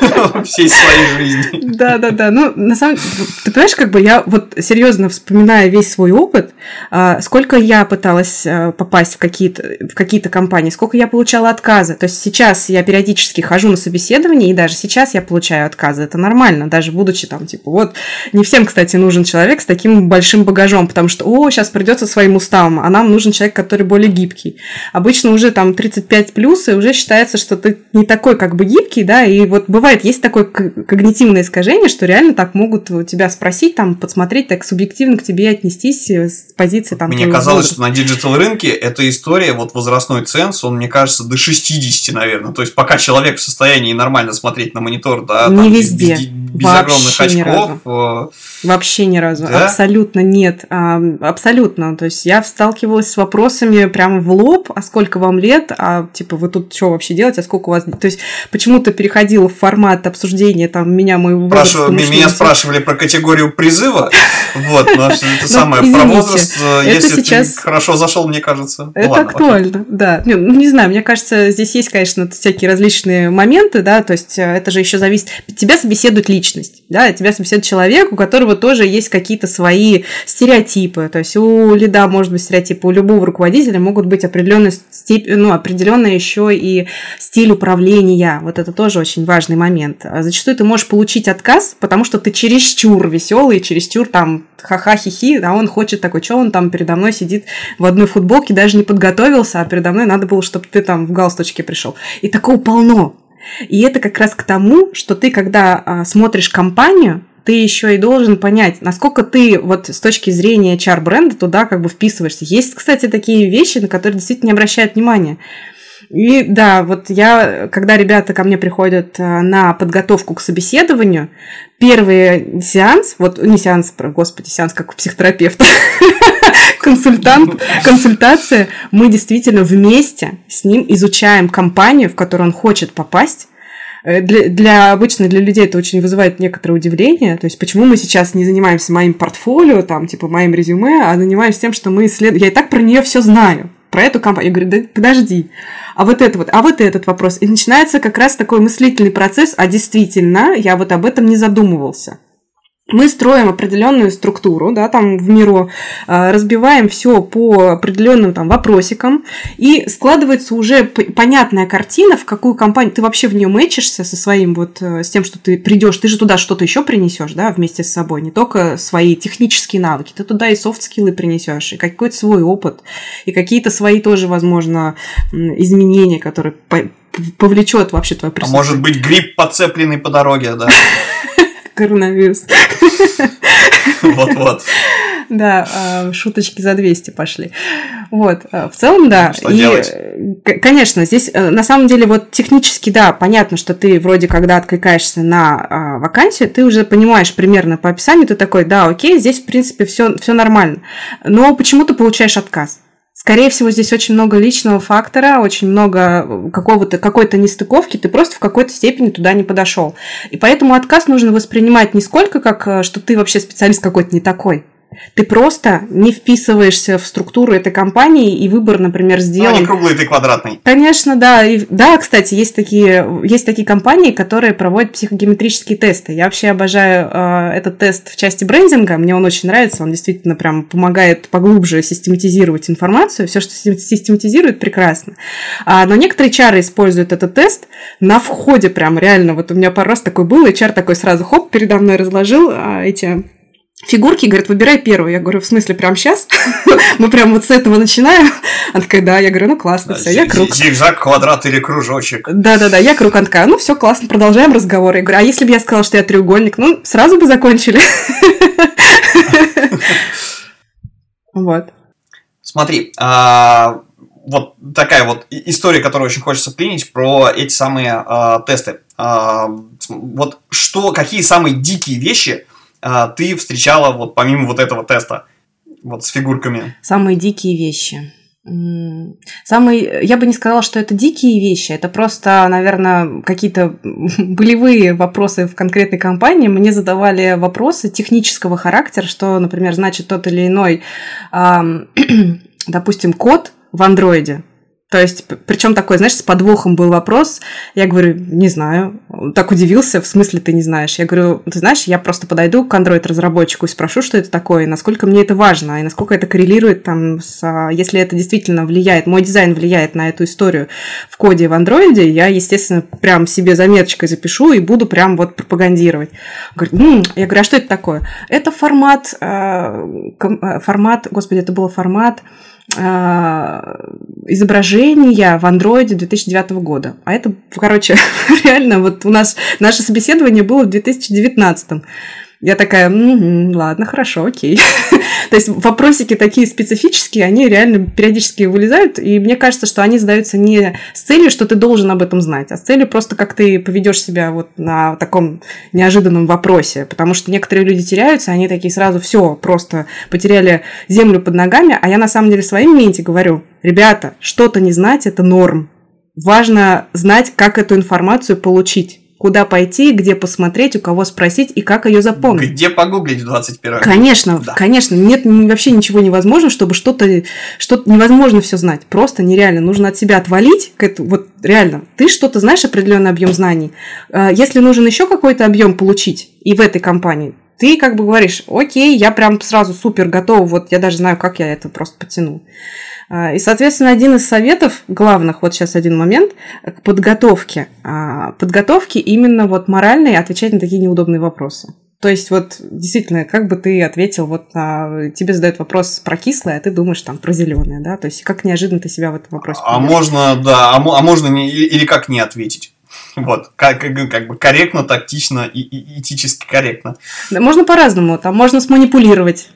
(laughs) всей своей жизни. Да, да, да. Ну, на самом деле, ты понимаешь, как бы я вот серьезно вспоминая весь свой опыт, а, сколько я пыталась а, попасть в какие-то в какие-то компании, сколько я получала отказы. То есть сейчас я периодически хожу на собеседование, и даже сейчас я получаю отказы. Это нормально, даже будучи там, типа, вот, не всем, кстати, нужен человек, человек с таким большим багажом, потому что, о, сейчас придется своим уставом, а нам нужен человек, который более гибкий. Обычно уже там 35 плюс, и уже считается, что ты не такой как бы гибкий, да, и вот бывает, есть такое когнитивное искажение, что реально так могут тебя спросить, там, подсмотреть, так субъективно к тебе отнестись с позиции там... Мне казалось, возраста. что на digital рынке эта история, вот возрастной ценз, он, мне кажется, до 60, наверное. То есть, пока человек в состоянии нормально смотреть на монитор, да, не там, везде. без, без огромных очков. Э, Вообще ни разу. Да? Абсолютно нет. А, абсолютно. То есть я сталкивалась с вопросами прямо в лоб, а сколько вам лет, а типа вы тут что вообще делаете, а сколько у вас... То есть почему-то переходила в формат обсуждения там меня, моего возраста. Меня спрашивали про категорию призыва, (laughs) вот, но это ну, самое про возраст, э, если ты хорошо зашел, мне кажется. Это актуально, да. Ну, не знаю, мне кажется, здесь есть, конечно, всякие различные моменты, да, то есть э, это же еще зависит... Тебя собеседует личность, да, тебя собеседует человек, у которого тоже есть какие-то свои стереотипы. То есть у лида может быть стереотипы, у любого руководителя могут быть определенные степень, ну, определенный еще и стиль управления. Вот это тоже очень важный момент. Зачастую ты можешь получить отказ, потому что ты чересчур веселый, чересчур там ха-ха, хихи, а он хочет такой, что он там передо мной сидит в одной футболке, даже не подготовился, а передо мной надо было, чтобы ты там в галстучке пришел. И такого полно. И это как раз к тому, что ты, когда а, смотришь компанию, ты еще и должен понять, насколько ты вот с точки зрения HR-бренда туда как бы вписываешься. Есть, кстати, такие вещи, на которые действительно не обращают внимания. И да, вот я, когда ребята ко мне приходят э, на подготовку к собеседованию, первый сеанс, вот не сеанс, господи, сеанс как у психотерапевта, (laughs) консультант, консультация, мы действительно вместе с ним изучаем компанию, в которую он хочет попасть, для, для обычно для людей это очень вызывает некоторое удивление. То есть, почему мы сейчас не занимаемся моим портфолио, там, типа, моим резюме, а занимаемся тем, что мы исследуем. Я и так про нее все знаю про эту компанию. Я говорю, да подожди, а вот это вот, а вот этот вопрос. И начинается как раз такой мыслительный процесс, а действительно, я вот об этом не задумывался мы строим определенную структуру, да, там в миру, а, разбиваем все по определенным там вопросикам, и складывается уже понятная картина, в какую компанию ты вообще в нее мэчишься со своим вот, э, с тем, что ты придешь, ты же туда что-то еще принесешь, да, вместе с собой, не только свои технические навыки, ты туда и софт-скиллы принесешь, и какой-то свой опыт, и какие-то свои тоже, возможно, изменения, которые повлечет вообще твое присутствие. А может быть, гриб подцепленный по дороге, да? (laughs) коронавирус. Вот-вот. Да, а, шуточки за 200 пошли. Вот, а, в целом, да. Что и, делать? конечно, здесь э, на самом деле вот технически, да, понятно, что ты вроде когда откликаешься на а, вакансию, ты уже понимаешь примерно по описанию, ты такой, да, окей, здесь в принципе все, все нормально. Но почему ты получаешь отказ? Скорее всего, здесь очень много личного фактора, очень много э, какого-то, какой-то нестыковки, ты просто в какой-то степени туда не подошел. И поэтому отказ нужно воспринимать не сколько как, э, что ты вообще специалист какой-то не такой, ты просто не вписываешься в структуру этой компании, и выбор, например, сделан... Ну, не круглый, ты квадратный. Конечно, да. И, да, кстати, есть такие, есть такие компании, которые проводят психогеометрические тесты. Я вообще обожаю э, этот тест в части брендинга. Мне он очень нравится. Он действительно прям помогает поглубже систематизировать информацию. Все, что систематизирует, прекрасно. А, но некоторые чары используют этот тест на входе прям реально. Вот у меня пару раз такой был, и чар такой сразу хоп, передо мной разложил а, эти фигурки, говорит, выбирай первую. Я говорю, в смысле, прям сейчас? (laughs) Мы прям вот с этого начинаем? Она такая, да. Я говорю, ну классно, все, я круг. Зигзаг, квадрат или кружочек. Да-да-да, я круг. Она такая, ну все, классно, продолжаем разговор. Я говорю, а если бы я сказала, что я треугольник? Ну, сразу бы закончили. (laughs) Вот. Смотри, а, вот такая вот история, которую очень хочется вклинить про эти самые а, тесты. А, вот что, какие самые дикие вещи а, ты встречала вот помимо вот этого теста, вот с фигурками? Самые дикие вещи. Самый, я бы не сказала, что это дикие вещи, это просто, наверное, какие-то (laughs) болевые вопросы в конкретной компании. Мне задавали вопросы технического характера, что, например, значит тот или иной, (clears throat) допустим, код в андроиде. То есть, причем такой, знаешь, с подвохом был вопрос. Я говорю, не знаю. Он так удивился, в смысле ты не знаешь. Я говорю, ты знаешь, я просто подойду к Android-разработчику и спрошу, что это такое, и насколько мне это важно, и насколько это коррелирует там с... А, если это действительно влияет, мой дизайн влияет на эту историю в коде в Android, я, естественно, прям себе заметочкой запишу и буду прям вот пропагандировать. Говорит, м-м". Я говорю, а что это такое? Это формат, э, формат, господи, это был формат а, изображения в андроиде 2009 года. А это, короче, (laughs) реально, вот у нас наше собеседование было в 2019. Я такая, м-м, ладно, хорошо, окей. (laughs) То есть вопросики такие специфические, они реально периодически вылезают, и мне кажется, что они задаются не с целью, что ты должен об этом знать, а с целью просто, как ты поведешь себя вот на таком неожиданном вопросе, потому что некоторые люди теряются, они такие сразу все просто потеряли землю под ногами, а я на самом деле в своем моменте говорю, ребята, что-то не знать – это норм. Важно знать, как эту информацию получить куда пойти, где посмотреть, у кого спросить и как ее запомнить. Где погуглить в 21 Конечно, да. конечно. Нет вообще ничего невозможно, чтобы что-то что невозможно все знать. Просто нереально. Нужно от себя отвалить. Вот реально, ты что-то знаешь, определенный объем знаний. А, если нужен еще какой-то объем получить и в этой компании, ты как бы говоришь, окей, я прям сразу супер готов, вот я даже знаю, как я это просто потяну. А, и, соответственно, один из советов главных, вот сейчас один момент, к подготовке. А, подготовке именно вот моральной отвечать на такие неудобные вопросы. То есть вот действительно, как бы ты ответил, вот на, тебе задают вопрос про кислое, а ты думаешь там про зеленое, да? То есть как неожиданно ты себя в этом вопросе. А можно, да, а, а можно не, или как не ответить? Вот, как, как бы корректно, тактично и, и этически корректно. Да, можно по-разному. Там можно сманипулировать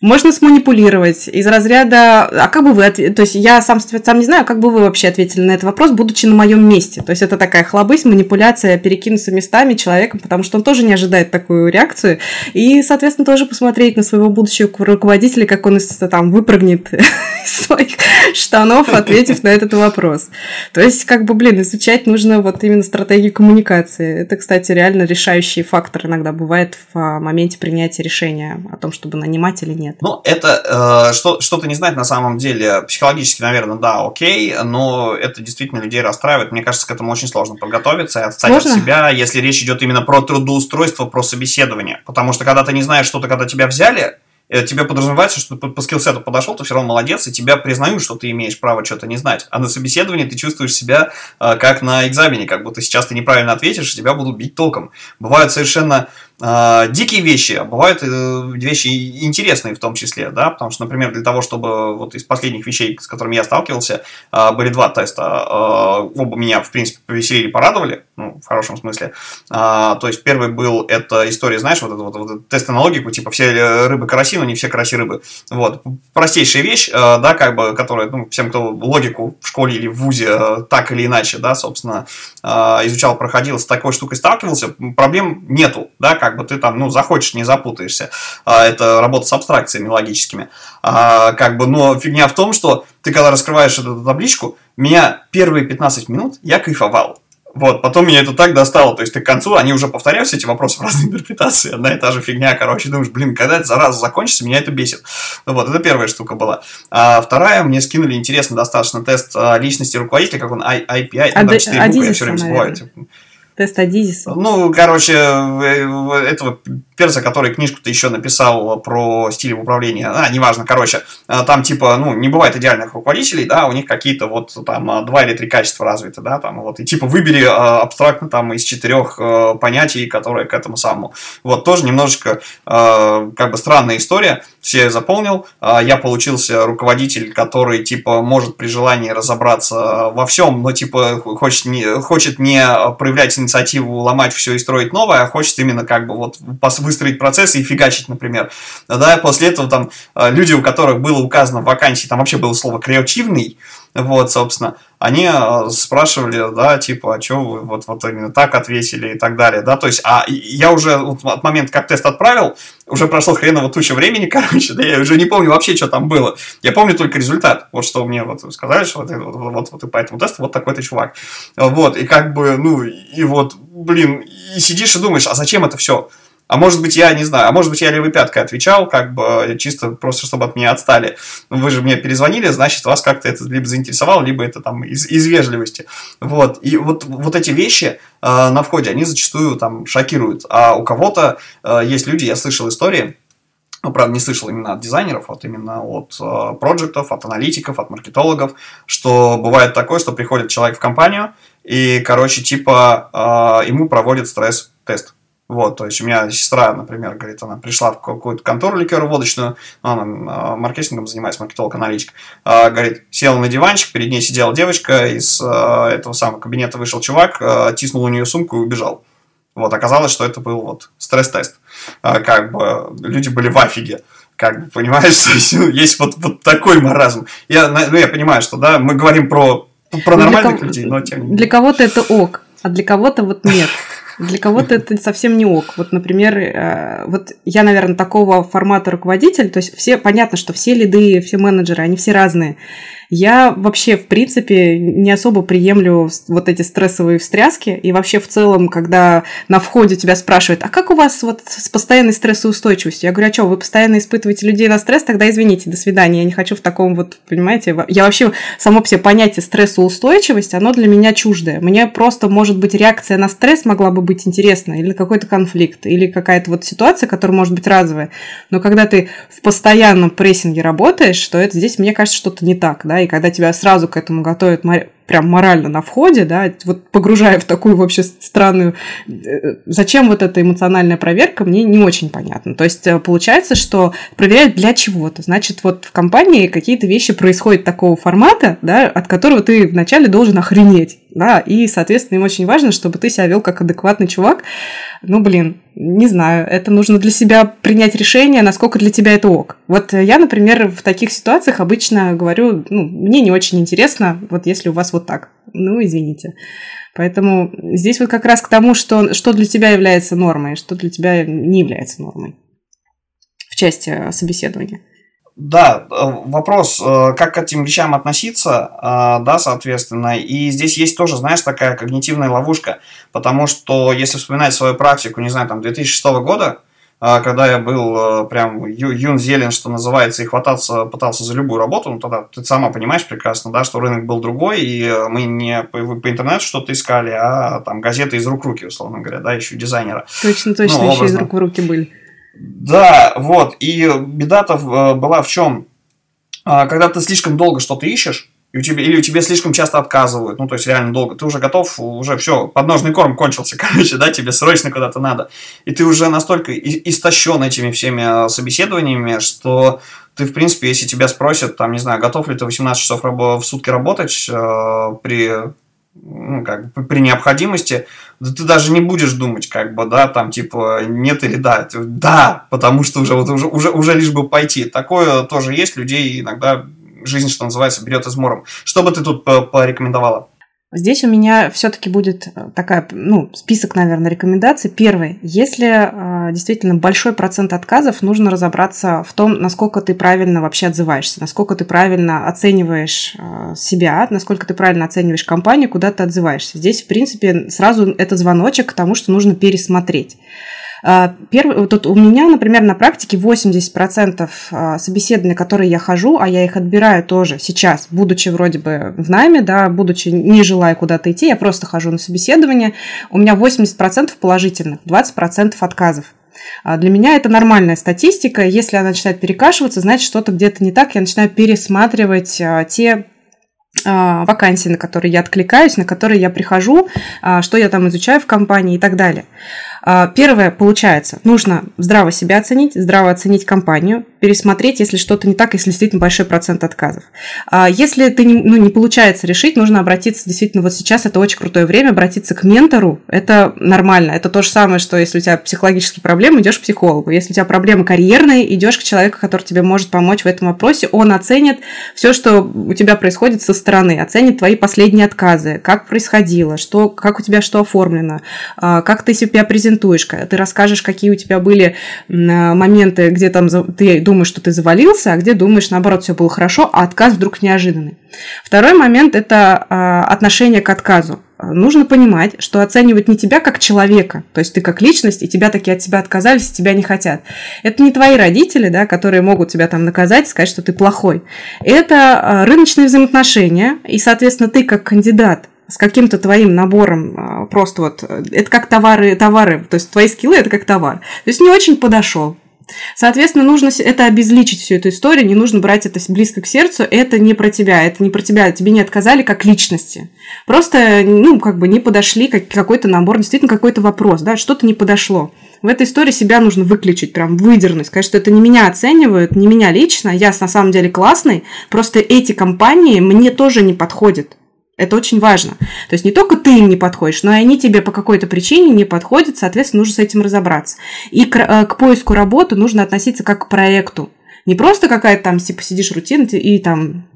можно сманипулировать из разряда, а как бы вы ответили, то есть я сам, сам не знаю, как бы вы вообще ответили на этот вопрос, будучи на моем месте. То есть это такая хлобысь, манипуляция, перекинуться местами человеком, потому что он тоже не ожидает такую реакцию. И, соответственно, тоже посмотреть на своего будущего руководителя, как он там выпрыгнет (laughs) (laughs) своих штанов, ответив на этот вопрос. То есть, как бы, блин, изучать нужно вот именно стратегию коммуникации. Это, кстати, реально решающий фактор иногда бывает в а, моменте принятия решения о том, чтобы нанимать или нет. Ну, это э, что, что-то не знать на самом деле. Психологически, наверное, да, окей, но это действительно людей расстраивает. Мне кажется, к этому очень сложно подготовиться и отстать сложно? от себя, если речь идет именно про трудоустройство, про собеседование. Потому что когда ты не знаешь что-то, когда тебя взяли, тебе подразумевается, что ты по скиллсету подошел, ты все равно молодец, и тебя признают, что ты имеешь право что-то не знать. А на собеседовании ты чувствуешь себя э, как на экзамене, как будто сейчас ты неправильно ответишь, и тебя будут бить током. Бывают совершенно э, дикие вещи, а бывают э, вещи интересные в том числе, да, потому что, например, для того, чтобы вот из последних вещей, с которыми я сталкивался, э, были два теста, э, оба меня, в принципе, повеселили, порадовали, ну, в хорошем смысле, то есть первый был, это история, знаешь, вот этот вот, вот тест на логику, типа все рыбы караси, но не все караси рыбы, вот, простейшая вещь, да, как бы, которая, ну, всем, кто логику в школе или в ВУЗе так или иначе, да, собственно, изучал, проходил, с такой штукой сталкивался, проблем нету, да, как как бы ты там, ну, захочешь, не запутаешься. А, это работа с абстракциями логическими. А, как бы, но фигня в том, что ты когда раскрываешь эту табличку, меня первые 15 минут я кайфовал. Вот, потом меня это так достало, то есть ты к концу, они уже повторяются, эти вопросы в разной (laughs) интерпретации, одна и та же фигня, короче, думаешь, блин, когда это зараза закончится, меня это бесит. Вот, это первая штука была. А вторая, мне скинули интересный достаточно тест а, личности руководителя, как он, IPI, там 4 буквы, я все время забываю. Тест Адизиса. Ну, короче, этого перса, который книжку-то еще написал про стиль управления, а, неважно, короче, а, там типа, ну, не бывает идеальных руководителей, да, у них какие-то вот там а, два или три качества развиты, да, там вот, и типа выбери абстрактно там из четырех понятий, которые к этому самому. Вот, тоже немножечко как бы странная история, все заполнил, а, я получился руководитель, который, типа, может при желании разобраться во всем, но, типа, хочет не, хочет не проявлять инициативу, ломать все и строить новое, а хочет именно, как бы, вот, выстроить процессы и фигачить, например. Да, после этого там люди, у которых было указано в вакансии, там вообще было слово креативный, вот, собственно, они спрашивали, да, типа, а что вы вот, вот именно так ответили и так далее, да, то есть, а я уже вот, от момента, как тест отправил, уже прошло хреново туча времени, (laughs) короче, да, я уже не помню вообще, что там было, я помню только результат, вот что мне вот сказали, что вот, вот, вот, вот и по этому тесту вот такой-то чувак, вот, и как бы, ну, и вот, блин, и сидишь и думаешь, а зачем это все? А может быть, я не знаю, а может быть, я левой пяткой отвечал, как бы чисто просто, чтобы от меня отстали. Вы же мне перезвонили, значит, вас как-то это либо заинтересовало, либо это там из, из вежливости. Вот. И вот, вот эти вещи э, на входе, они зачастую там шокируют. А у кого-то э, есть люди, я слышал истории, ну, правда, не слышал именно от дизайнеров, вот именно от э, проектов, от аналитиков, от маркетологов, что бывает такое, что приходит человек в компанию, и, короче, типа, э, ему проводят стресс-тест. Вот, то есть у меня сестра, например, говорит, она пришла в какую-то контору ликероводочную, она а, маркетингом занимается, маркетолог-аналитик, а, говорит, села на диванчик, перед ней сидела девочка, из а, этого самого кабинета вышел чувак, тиснул у нее сумку и убежал. Вот, оказалось, что это был вот стресс-тест. Как бы люди были в афиге как бы, понимаешь, (laughs) ну, есть вот, вот такой маразм. Я, ну, я понимаю, что, да, мы говорим про, про ну, нормальных кого, людей, но тем не менее. Для кого-то это ок, а для кого-то вот нет. (laughs) Для кого-то это совсем не ок. Вот, например, э, вот я, наверное, такого формата руководитель, то есть все, понятно, что все лиды, все менеджеры, они все разные. Я вообще, в принципе, не особо приемлю вот эти стрессовые встряски. И вообще, в целом, когда на входе тебя спрашивают, а как у вас вот с постоянной стрессоустойчивостью? Я говорю, а что, вы постоянно испытываете людей на стресс? Тогда извините, до свидания. Я не хочу в таком вот, понимаете, я вообще, само себе понятие стрессоустойчивость, оно для меня чуждое. Мне просто, может быть, реакция на стресс могла бы быть интересна, или какой-то конфликт, или какая-то вот ситуация, которая может быть разовая. Но когда ты в постоянном прессинге работаешь, то это здесь, мне кажется, что-то не так, да, и когда тебя сразу к этому готовят прям морально на входе, да, вот погружая в такую вообще странную... Э, зачем вот эта эмоциональная проверка, мне не очень понятно. То есть э, получается, что проверяют для чего-то. Значит, вот в компании какие-то вещи происходят такого формата, да, от которого ты вначале должен охренеть, да, и, соответственно, им очень важно, чтобы ты себя вел как адекватный чувак. Ну, блин, не знаю, это нужно для себя принять решение, насколько для тебя это ок. Вот я, например, в таких ситуациях обычно говорю, ну, мне не очень интересно, вот если у вас вот так. Ну, извините. Поэтому здесь вот как раз к тому, что, что для тебя является нормой, что для тебя не является нормой в части собеседования. Да, э, вопрос, э, как к этим вещам относиться, э, да, соответственно. И здесь есть тоже, знаешь, такая когнитивная ловушка, потому что если вспоминать свою практику, не знаю, там, 2006 года, когда я был прям юн зелен, что называется, и хвататься пытался за любую работу, ну тогда ты сама понимаешь прекрасно, да, что рынок был другой, и мы не по, по интернету что-то искали, а там газеты из рук в руки, условно говоря, да, еще дизайнера. Точно, точно, ну, еще из рук в руки были. Да, вот. И беда-то э, была в чем? А, когда ты слишком долго что-то ищешь, и у тебя, или у тебя слишком часто отказывают, ну, то есть реально долго, ты уже готов, уже все, подножный корм кончился, (laughs) короче, да, тебе срочно куда-то надо. И ты уже настолько истощен этими всеми э, собеседованиями, что ты, в принципе, если тебя спросят, там, не знаю, готов ли ты 18 часов в сутки работать э, при ну, как бы при необходимости, да ты даже не будешь думать, как бы, да, там, типа, нет или да. Да, потому что уже, вот, уже, уже, уже лишь бы пойти. Такое тоже есть, людей иногда жизнь, что называется, берет измором. Что бы ты тут порекомендовала? Здесь у меня все-таки будет э, такая, ну, список, наверное, рекомендаций. Первый. Если э, действительно большой процент отказов, нужно разобраться в том, насколько ты правильно вообще отзываешься, насколько ты правильно оцениваешь э, себя, насколько ты правильно оцениваешь компанию, куда ты отзываешься. Здесь, в принципе, сразу это звоночек к тому, что нужно пересмотреть. А, первый, вот у меня, например, на практике 80% а, собеседований, которые я хожу, а я их отбираю тоже сейчас, будучи вроде бы в найме, да, будучи не желая куда-то идти, я просто хожу на собеседование, у меня 80% положительных, 20% отказов. А, для меня это нормальная статистика. Если она начинает перекашиваться, значит, что-то где-то не так. Я начинаю пересматривать те вакансии, на которые я откликаюсь, на которые я прихожу, что я там изучаю в компании и так далее. А, первое, получается, нужно здраво себя оценить, здраво оценить компанию, пересмотреть, если что-то не так, если действительно большой процент отказов. А, если ты не, ну, не получается решить, нужно обратиться, действительно, вот сейчас это очень крутое время, обратиться к ментору, это нормально. Это то же самое, что если у тебя психологические проблемы, идешь к психологу. Если у тебя проблемы карьерные, идешь к человеку, который тебе может помочь в этом вопросе, он оценит все, что у тебя происходит со стороны, оценит твои последние отказы, как происходило, что, как у тебя что оформлено, а, как ты себя презентуешь, ты расскажешь, какие у тебя были моменты, где там ты думаешь, что ты завалился, а где думаешь, наоборот, все было хорошо, а отказ вдруг неожиданный. Второй момент – это а, отношение к отказу. Нужно понимать, что оценивать не тебя как человека, то есть ты как личность, и тебя такие от тебя отказались, и тебя не хотят. Это не твои родители, да, которые могут тебя там наказать, сказать, что ты плохой. Это а, рыночные взаимоотношения, и, соответственно, ты как кандидат с каким-то твоим набором а, просто вот это как товары товары то есть твои скиллы это как товар то есть не очень подошел Соответственно, нужно это обезличить всю эту историю, не нужно брать это близко к сердцу, это не про тебя, это не про тебя, тебе не отказали как личности. Просто, ну, как бы не подошли как, какой-то набор, действительно какой-то вопрос, да, что-то не подошло. В этой истории себя нужно выключить, прям выдернуть, сказать, что это не меня оценивают, не меня лично, я на самом деле классный, просто эти компании мне тоже не подходят. Это очень важно. То есть не только ты им не подходишь, но и они тебе по какой-то причине не подходят, соответственно, нужно с этим разобраться. И к, э, к поиску работы нужно относиться как к проекту. Не просто какая-то там, типа, сидишь рутина и там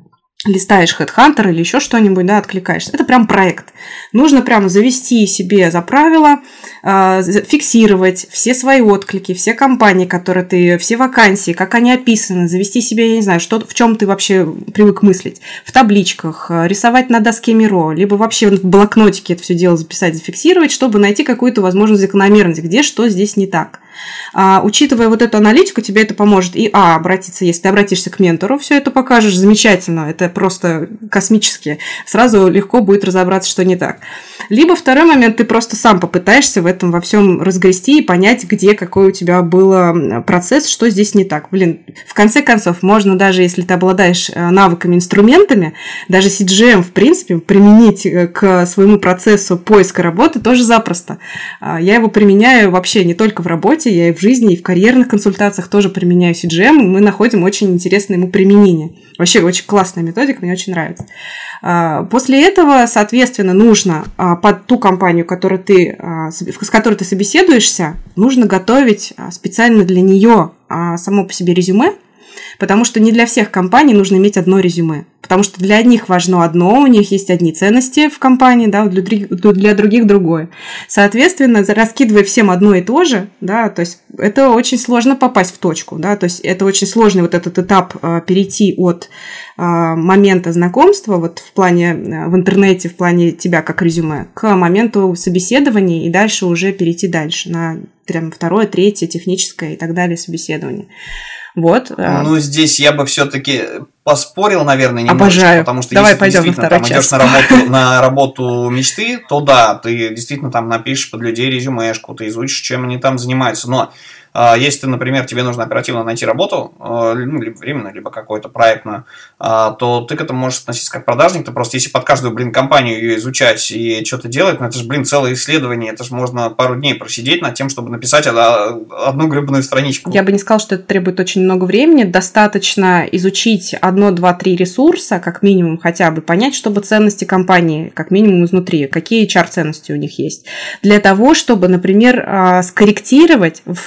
листаешь HeadHunter или еще что-нибудь, да, откликаешься. Это прям проект. Нужно прям завести себе за правило, фиксировать все свои отклики, все компании, которые ты, все вакансии, как они описаны, завести себе, я не знаю, что, в чем ты вообще привык мыслить, в табличках, э, рисовать на доске Миро, либо вообще в блокнотике это все дело записать, зафиксировать, чтобы найти какую-то возможность закономерность, где что здесь не так. А, учитывая вот эту аналитику, тебе это поможет и, а, обратиться, если ты обратишься к ментору, все это покажешь замечательно, это просто космически, сразу легко будет разобраться, что не так. Либо второй момент, ты просто сам попытаешься в этом во всем разгрести и понять, где какой у тебя был процесс, что здесь не так. Блин, в конце концов, можно даже, если ты обладаешь э, навыками, инструментами, даже CGM, в принципе, применить э, к своему процессу поиска работы тоже запросто. А, я его применяю вообще не только в работе, я и в жизни, и в карьерных консультациях тоже применяю CGM, мы находим очень интересное ему применение. Вообще очень классная методика, мне очень нравится. А, после этого, соответственно, нужно а, под ту компанию, которую ты, с которой ты собеседуешься, нужно готовить специально для нее само по себе резюме, потому что не для всех компаний нужно иметь одно резюме. Потому что для одних важно одно, у них есть одни ценности в компании, да, для, для других другое. Соответственно, раскидывая всем одно и то же, да, то есть это очень сложно попасть в точку, да, то есть это очень сложный вот этот этап э, перейти от э, момента знакомства, вот в плане э, в интернете, в плане тебя как резюме, к моменту собеседования и дальше уже перейти дальше на прям второе, третье, техническое и так далее собеседование. Вот. Э, ну, здесь я бы все-таки поспорил, наверное, немножко, Обожаю. потому что Давай если пойдем ты действительно там идешь на работу, на работу мечты, то да, ты действительно там напишешь под людей резюмешку, ты изучишь, чем они там занимаются. Но а, если, например, тебе нужно оперативно найти работу, а, ну, либо временную, либо какую-то проектную, а, то ты к этому можешь относиться как продажник. Ты просто если под каждую, блин, компанию ее изучать и что-то делать, ну, это же, блин, целое исследование. Это же можно пару дней просидеть над тем, чтобы написать одну гребаную страничку. Я бы не сказал, что это требует очень много времени. Достаточно изучить одно, два, три ресурса, как минимум хотя бы, понять, чтобы ценности компании, как минимум изнутри, какие HR-ценности у них есть. Для того, чтобы, например, скорректировать в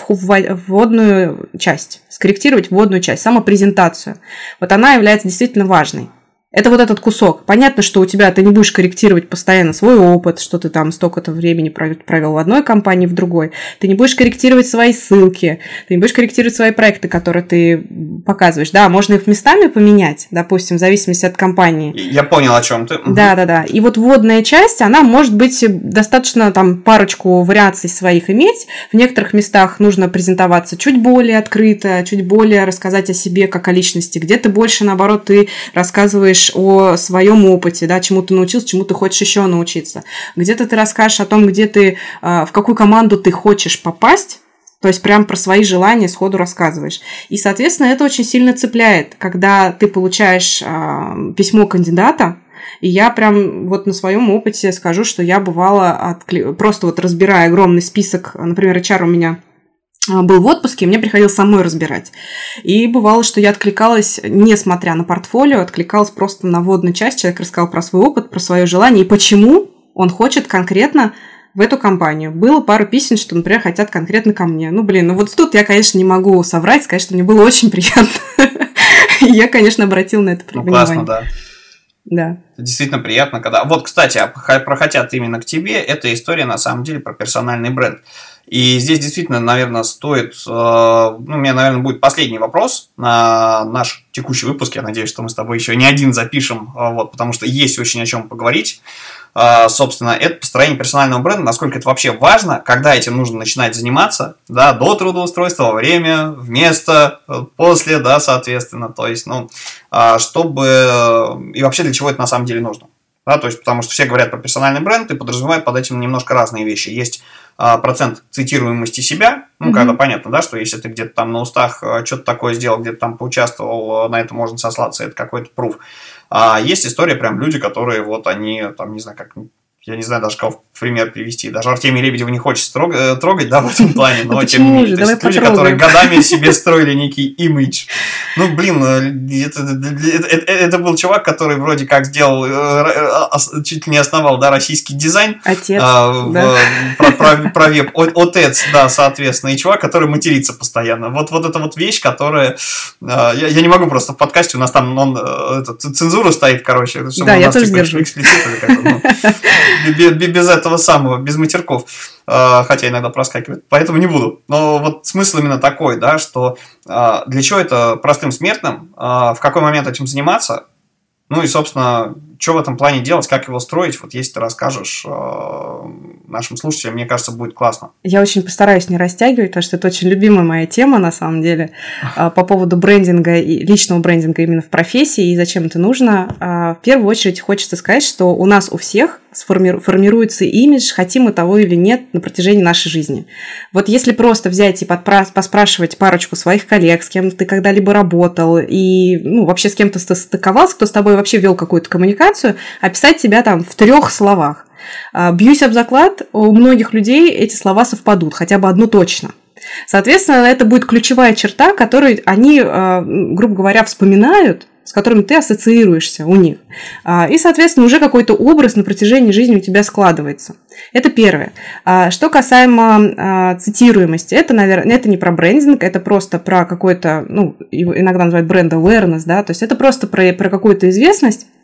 вводную часть, скорректировать вводную часть, самопрезентацию. Вот она является действительно важной. Это вот этот кусок. Понятно, что у тебя ты не будешь корректировать постоянно свой опыт, что ты там столько-то времени провел в одной компании, в другой. Ты не будешь корректировать свои ссылки, ты не будешь корректировать свои проекты, которые ты показываешь. Да, можно их местами поменять, допустим, в зависимости от компании. Я понял, о чем ты. Да, да, да. И вот вводная часть, она может быть достаточно там парочку вариаций своих иметь. В некоторых местах нужно презентоваться чуть более открыто, чуть более рассказать о себе как о личности. Где-то больше, наоборот, ты рассказываешь рассказываешь о своем опыте, да, чему ты научился, чему ты хочешь еще научиться. Где-то ты расскажешь о том, где ты, а, в какую команду ты хочешь попасть, то есть прям про свои желания сходу рассказываешь. И, соответственно, это очень сильно цепляет, когда ты получаешь э, письмо кандидата, И я прям вот на своем опыте скажу, что я бывала откли... просто вот разбирая огромный список, например, HR у меня был в отпуске, и мне приходилось самой разбирать. И бывало, что я откликалась, несмотря на портфолио, откликалась просто на водную часть. Человек рассказал про свой опыт, про свое желание и почему он хочет конкретно в эту компанию. Было пару писем, что, например, хотят конкретно ко мне. Ну, блин, ну вот тут я, конечно, не могу соврать, сказать, что мне было очень (laughs) приятно. Я, конечно, обратил на это ну, внимание. Ну, классно, да. Да. действительно приятно, когда... Вот, кстати, а прохотят именно к тебе, эта история на самом деле про персональный бренд. И здесь действительно, наверное, стоит... Э, ну, у меня, наверное, будет последний вопрос на наш текущий выпуск. Я надеюсь, что мы с тобой еще не один запишем, э, вот, потому что есть очень о чем поговорить. Э, собственно, это построение персонального бренда, насколько это вообще важно, когда этим нужно начинать заниматься, да, до трудоустройства, во время, вместо, после, да, соответственно. То есть, ну, чтобы... И вообще для чего это на самом деле нужно. Да, то есть, потому что все говорят про персональный бренд и подразумевают под этим немножко разные вещи. Есть процент цитируемости себя, ну, mm-hmm. когда понятно, да, что если ты где-то там на устах а, что-то такое сделал, где-то там поучаствовал, а, на это можно сослаться, это какой-то пруф. А есть история, прям люди, которые вот они, там, не знаю, как я не знаю даже кого в пример привести. Даже Артемия Лебедева не хочет э, трогать, да, в этом плане, но тем не менее. Есть люди, которые годами себе строили некий имидж. Ну, блин, э, это, это, это был чувак, который вроде как сделал, э, чуть ли не основал, да, российский дизайн. Отец, а, да. про, про, про веб. Отец, да, соответственно, и чувак, который матерится постоянно. Вот, вот эта вот вещь, которая... Я, я не могу просто в подкасте, у нас там он, это, цензура стоит, короче. Да, я тоже типа, держу. Эксплицит, ну, (laughs) без этого самого, без матерков, э, хотя иногда проскакивает, поэтому не буду. Но вот смысл именно такой, да, что э, для чего это простым смертным, э, в какой момент этим заниматься, ну и, собственно, что в этом плане делать, как его строить, вот если ты расскажешь э, нашим слушателям, мне кажется, будет классно. Я очень постараюсь не растягивать, потому что это очень любимая моя тема, на самом деле, по поводу брендинга и личного брендинга именно в профессии и зачем это нужно. В первую очередь хочется сказать, что у нас у всех формируется имидж, хотим мы того или нет, на протяжении нашей жизни. Вот если просто взять и поспрашивать парочку своих коллег, с кем ты когда-либо работал, и ну, вообще с кем-то стыковался, кто с тобой вообще вел какую-то коммуникацию, описать себя там в трех словах. А, бьюсь об заклад, у многих людей эти слова совпадут, хотя бы одно точно. Соответственно, это будет ключевая черта, которую они, а, грубо говоря, вспоминают, с которыми ты ассоциируешься у них. А, и, соответственно, уже какой-то образ на протяжении жизни у тебя складывается. Это первое. Что касаемо цитируемости, это, наверное, это не про брендинг, это просто про какой-то, ну, иногда называют бренд awareness, да, то есть это просто про, про какую-то известность, а,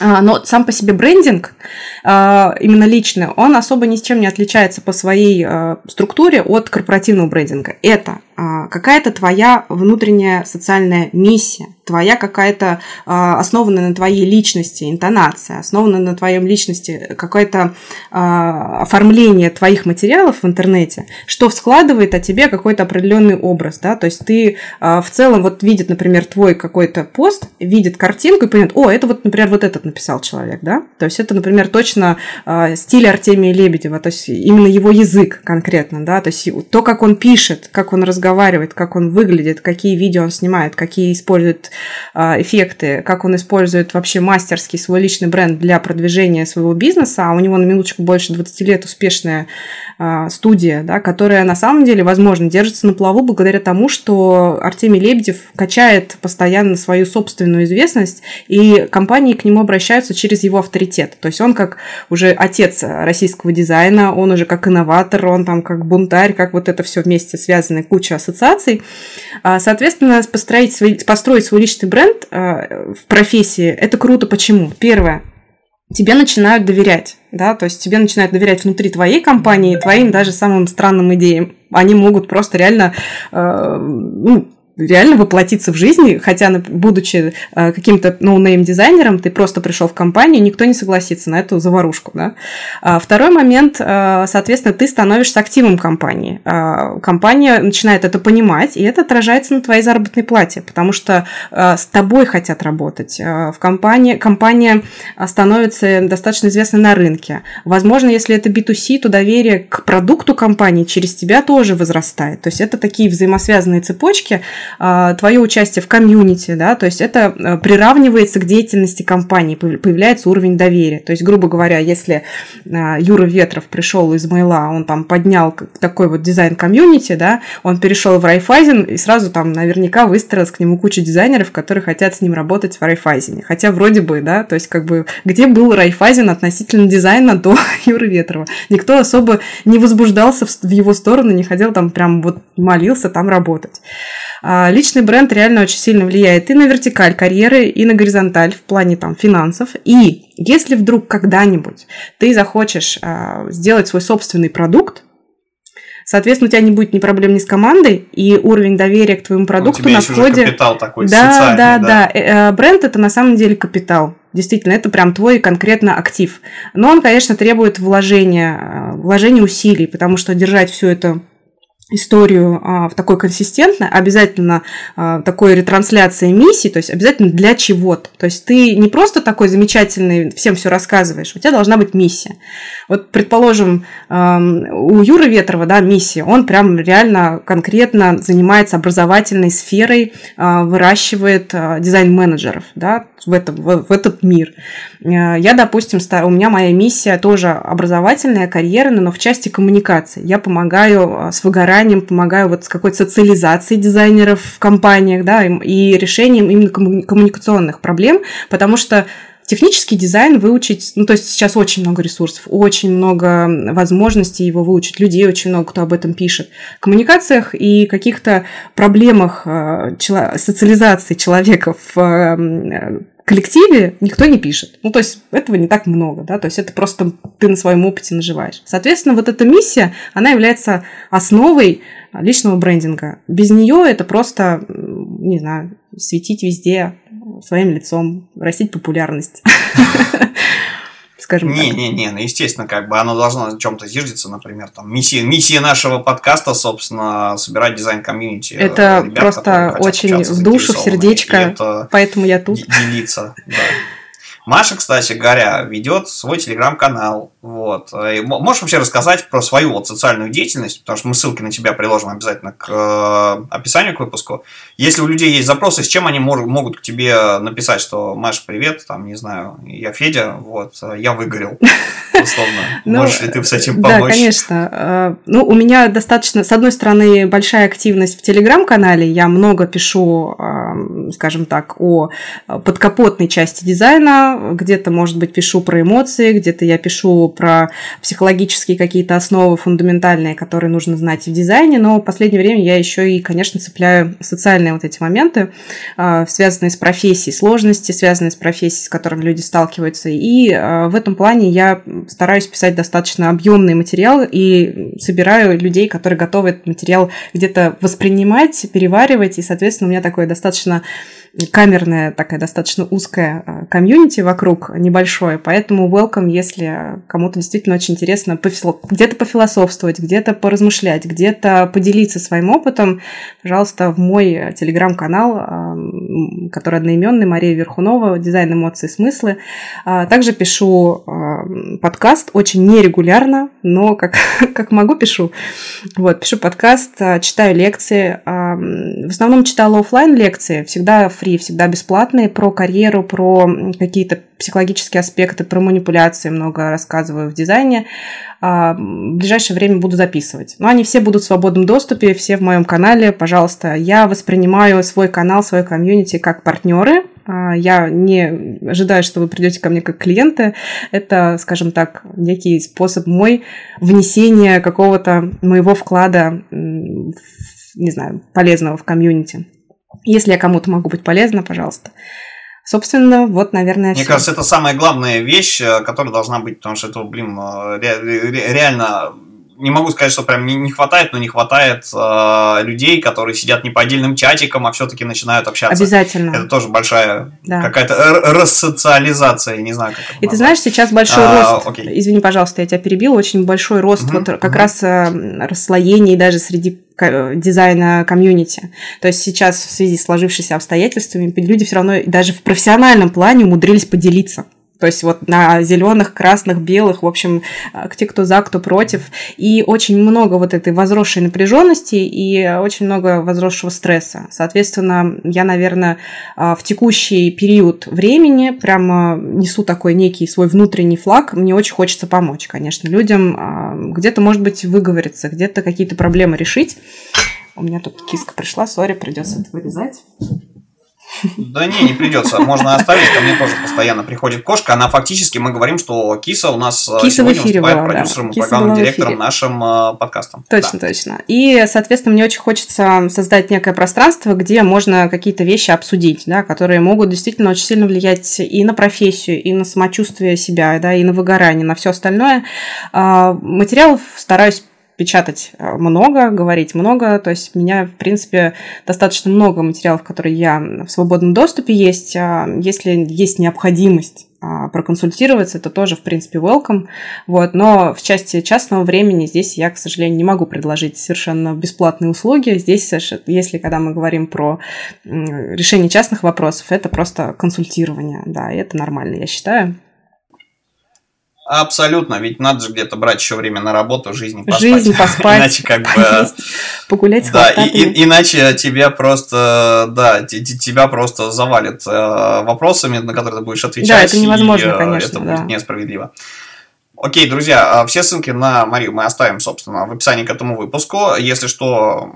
но сам по себе брендинг, а, именно личный, он особо ни с чем не отличается по своей а, структуре от корпоративного брендинга. Это какая-то твоя внутренняя социальная миссия, твоя какая-то основанная на твоей личности интонация, основанная на твоем личности какое-то оформление твоих материалов в интернете, что складывает о тебе какой-то определенный образ, да, то есть ты в целом вот видит, например, твой какой-то пост, видит картинку и понимает, о, это вот, например, вот этот написал человек, да? То есть это, например, точно э, стиль Артемия Лебедева, то есть именно его язык конкретно, да, то есть то, как он пишет, как он разговаривает, как он выглядит, какие видео он снимает, какие использует э, эффекты, как он использует вообще мастерский свой личный бренд для продвижения своего бизнеса, а у него на минуточку больше 20 лет успешная студия, да, которая на самом деле, возможно, держится на плаву благодаря тому, что Артемий Лебедев качает постоянно свою собственную известность, и компании к нему обращаются обращаются через его авторитет. То есть он как уже отец российского дизайна, он уже как инноватор, он там как бунтарь, как вот это все вместе связано, куча ассоциаций. А, соответственно, построить свой, построить свой личный бренд а, в профессии – это круто. Почему? Первое, тебе начинают доверять, да, то есть тебе начинают доверять внутри твоей компании, твоим даже самым странным идеям. Они могут просто реально, э, ну, реально воплотиться в жизни, хотя, будучи э, каким-то no-name дизайнером, ты просто пришел в компанию, никто не согласится на эту заварушку. Да? А второй момент, э, соответственно, ты становишься активом компании. А компания начинает это понимать, и это отражается на твоей заработной плате, потому что э, с тобой хотят работать. В компании, компания становится достаточно известной на рынке. Возможно, если это B2C, то доверие к продукту компании через тебя тоже возрастает. То есть это такие взаимосвязанные цепочки, твое участие в community, да, то есть это а, приравнивается к деятельности компании, появляется уровень доверия. То есть, грубо говоря, если а, Юра Ветров пришел из Мейла, он там поднял такой вот дизайн community, да, он перешел в Райфайзен и сразу там наверняка выстроилась к нему куча дизайнеров, которые хотят с ним работать в Райфайзене. Хотя вроде бы, да, то есть как бы где был Райфайзен относительно дизайна до (laughs) Юры Ветрова? Никто особо не возбуждался в его сторону, не хотел там прям вот молился там работать. А личный бренд реально очень сильно влияет и на вертикаль карьеры, и на горизонталь в плане там финансов. И если вдруг когда-нибудь ты захочешь а, сделать свой собственный продукт, Соответственно, у тебя не будет ни проблем ни с командой, и уровень доверия к твоему продукту на входе. Капитал такой да, да, да, да. Э, э, бренд это на самом деле капитал. Действительно, это прям твой конкретно актив. Но он, конечно, требует вложения, э, вложения усилий, потому что держать все это историю а, в такой консистентной, обязательно а, такой ретрансляции миссии, то есть обязательно для чего-то. То есть ты не просто такой замечательный, всем все рассказываешь, у тебя должна быть миссия. Вот, предположим, а, у Юры Ветрова, да, миссия, он прям реально конкретно занимается образовательной сферой, а, выращивает а, дизайн-менеджеров, да, в, это, в, в этот мир. А, я, допустим, у меня моя миссия тоже образовательная, карьерная, но в части коммуникации. Я помогаю а, с выгоранием выгоранием, помогаю вот с какой-то социализацией дизайнеров в компаниях, да, и решением именно коммуникационных проблем, потому что Технический дизайн выучить, ну, то есть сейчас очень много ресурсов, очень много возможностей его выучить, людей очень много, кто об этом пишет. В коммуникациях и каких-то проблемах э, социализации человека в э, коллективе никто не пишет. Ну, то есть этого не так много, да, то есть это просто ты на своем опыте наживаешь. Соответственно, вот эта миссия, она является основой личного брендинга. Без нее это просто, не знаю, светить везде своим лицом, растить популярность. (laughs) скажем не, так. Не-не-не, ну, естественно, как бы оно должно на чем-то зиждиться, например, там, миссия, миссия нашего подкаста, собственно, собирать дизайн комьюнити. Это ребят, просто очень в душу, в сердечко, поэтому я тут. Делиться, да. Маша, кстати говоря, ведет свой телеграм-канал. Вот. И можешь вообще рассказать про свою вот социальную деятельность, потому что мы ссылки на тебя приложим обязательно к э, описанию к выпуску. Если у людей есть запросы, с чем они мор- могут к тебе написать, что Маша, привет, там, не знаю, я Федя, вот, я выгорел, условно. (laughs) Ну, Можешь ли ты с этим помочь? Да, конечно. Э, ну, у меня достаточно, с одной стороны, большая активность в телеграм-канале, я много пишу, скажем так, о подкапотной части дизайна, где-то, может быть, пишу про эмоции, где-то я пишу про психологические какие-то основы фундаментальные, которые нужно знать в дизайне, но в последнее время я еще и, конечно, цепляю социальные вот эти моменты, а, связанные с профессией, сложности, связанные с профессией, с которыми люди сталкиваются. И а, в этом плане я стараюсь писать достаточно объемный материал и собираю людей, которые готовы этот материал где-то воспринимать, переваривать, и, соответственно, у меня такое достаточно камерная, такая достаточно узкая а, комьюнити вокруг, небольшое, поэтому welcome, если кому-то действительно очень интересно где-то пофилософствовать, где-то поразмышлять, где-то поделиться своим опытом, пожалуйста, в мой телеграм-канал, а, который одноименный, Мария Верхунова, дизайн, эмоции, смыслы. А, также пишу подкаст, очень нерегулярно, но как, (laughs) как могу, пишу. Вот, пишу подкаст, читаю лекции. В основном читала офлайн лекции, всегда фри, всегда бесплатные, про карьеру, про какие-то психологические аспекты, про манипуляции много рассказываю в дизайне. А, в ближайшее время буду записывать. Но они все будут в свободном доступе, все в моем канале. Пожалуйста, я воспринимаю свой канал, свой комьюнити как партнеры. А, я не ожидаю, что вы придете ко мне как клиенты. Это, скажем так, некий способ мой внесения какого-то моего вклада, не знаю, полезного в комьюнити. Если я кому-то могу быть полезна, пожалуйста. Собственно, вот, наверное, Мне все. кажется, это самая главная вещь, э, которая должна быть, потому что это, блин, э, реально не могу сказать, что прям не, не хватает, но не хватает э, людей, которые сидят не по отдельным чатикам, а все-таки начинают общаться. Обязательно. Это тоже большая да. какая-то рассоциализация, не знаю, как И ты знаешь, сейчас большой а, рост, окей. извини, пожалуйста, я тебя перебил, очень большой рост угу, вот как угу. раз э, расслоений даже среди дизайна комьюнити. То есть сейчас в связи с сложившимися обстоятельствами люди все равно даже в профессиональном плане умудрились поделиться. То есть вот на зеленых, красных, белых, в общем, те, кто за, кто против. И очень много вот этой возросшей напряженности и очень много возросшего стресса. Соответственно, я, наверное, в текущий период времени прямо несу такой некий свой внутренний флаг. Мне очень хочется помочь, конечно, людям где-то, может быть, выговориться, где-то какие-то проблемы решить. У меня тут киска пришла, сори, придется это вырезать. Да не, не придется. Можно оставить. Ко мне тоже постоянно приходит кошка. Она фактически, мы говорим, что Киса у нас э, Киса сегодня в эфире выступает была, продюсером да. и программным директором нашим э, подкастом. Точно, точно. И, соответственно, мне очень хочется создать некое пространство, где можно какие-то вещи обсудить, да, которые могут действительно очень сильно влиять и на профессию, и на самочувствие себя, да, и на выгорание, на все остальное. А, Материалов стараюсь печатать э, много, говорить много. То есть у меня, в принципе, достаточно много материалов, которые я в свободном доступе есть. А Если есть необходимость а, проконсультироваться, это тоже, в принципе, welcome. Вот. Но в части частного времени здесь я, к сожалению, не могу предложить совершенно бесплатные услуги. Здесь, если когда мы говорим про решение частных вопросов, это просто консультирование. Да, и это нормально, я считаю. Абсолютно, ведь надо же где-то брать еще время на работу, жизнь поспать. Жизнь (laughs) поспать. Иначе как бы... Погулять с Да, и, иначе тебя просто, да, тебя просто завалит э, вопросами, на которые ты будешь отвечать. Да, это невозможно, и, э, конечно, Это да. будет несправедливо. Окей, друзья, а все ссылки на Марию мы оставим, собственно, в описании к этому выпуску. Если что,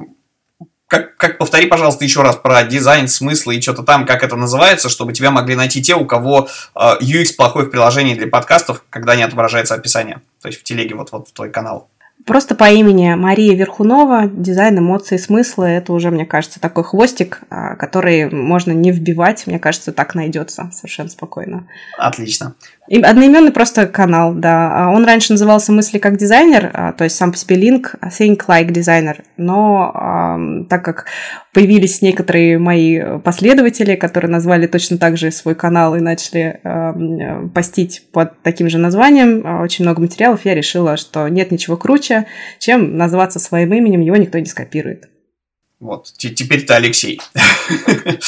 как, как повтори, пожалуйста, еще раз про дизайн, смыслы и что-то там, как это называется, чтобы тебя могли найти те, у кого э, UX плохой в приложении для подкастов, когда не отображается описание. То есть в телеге вот, вот в твой канал. Просто по имени Мария Верхунова, дизайн, эмоции, смыслы, это уже, мне кажется, такой хвостик, а, который можно не вбивать, мне кажется, так найдется совершенно спокойно. Отлично. Одноименный просто канал, да. А Он раньше назывался «Мысли как дизайнер», а, то есть сам по себе линк «Think like designer», но так как появились некоторые мои последователи, которые назвали точно так же свой канал и начали постить под таким же названием а, очень много материалов, я решила, что нет ничего круче, чем назваться своим именем, его никто не скопирует. Вот, теперь ты Алексей. (laughs)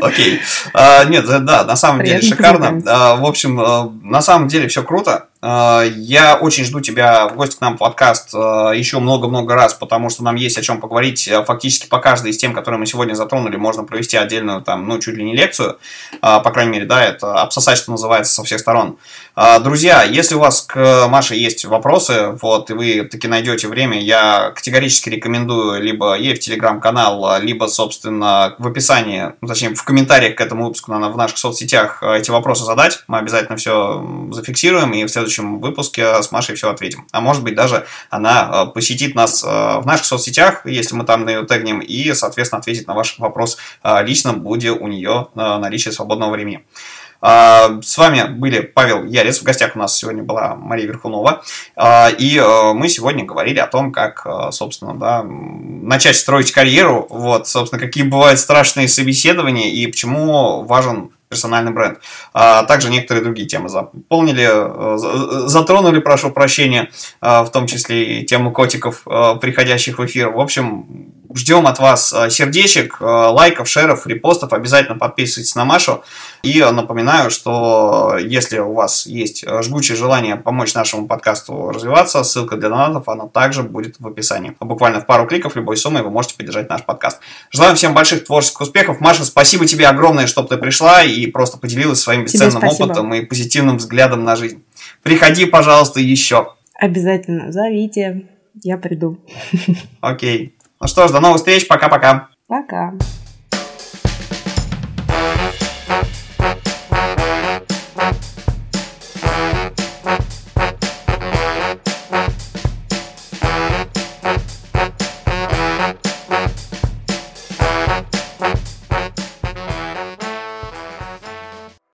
Окей. А, Нет, да, на самом деле шикарно. А, В общем, а, на самом деле все круто. А, Я очень жду тебя в гости к нам в подкаст а, еще много-много раз, потому что нам есть о чем поговорить а, фактически по каждой из тем, которые мы сегодня затронули. Можно провести отдельную, там, ну, чуть ли не лекцию. По крайней мере, да, это обсосать, что называется, со всех сторон. Друзья, если у вас к Маше есть вопросы, вот, и вы таки найдете время, я категорически рекомендую либо ей в телеграм-канал, либо, собственно, в описании, ну, точнее, в комментариях к этому выпуску на, в наших соцсетях а, эти вопросы задать. Мы обязательно все зафиксируем и в следующем выпуске с Машей все ответим. А может быть, даже она а, посетит нас в наших соцсетях, если мы там на ее тегнем, и, соответственно, ответит на ваш вопрос лично, будет у нее наличие свободного времени. А, С вами были Павел Ярец, в гостях у нас сегодня была Мария Верхунова, А, и э, мы сегодня говорили о том, как, э, собственно, да, начать строить карьеру, вот, собственно, какие бывают страшные собеседования и почему важен персональный бренд. А также некоторые другие темы заполнили, э, за- затронули, прошу прощения, в том числе и тему котиков, приходящих в эфир. В общем, ждем от вас э, сердечек, э, лайков, шеров, репостов. Обязательно подписывайтесь на Машу. И э, напоминаю, что если у вас есть э, жгучее желание помочь нашему подкасту развиваться, ссылка для донатов, она также будет в описании. Буквально в пару кликов любой суммой вы можете поддержать наш подкаст. Желаем всем больших творческих успехов. Маша, спасибо тебе огромное, что ты пришла и просто поделилась своим бесценным опытом и позитивным взглядом на жизнь. Приходи, пожалуйста, еще. Обязательно зовите, я приду. Окей. Ну что ж, до новых встреч. Пока-пока. Пока.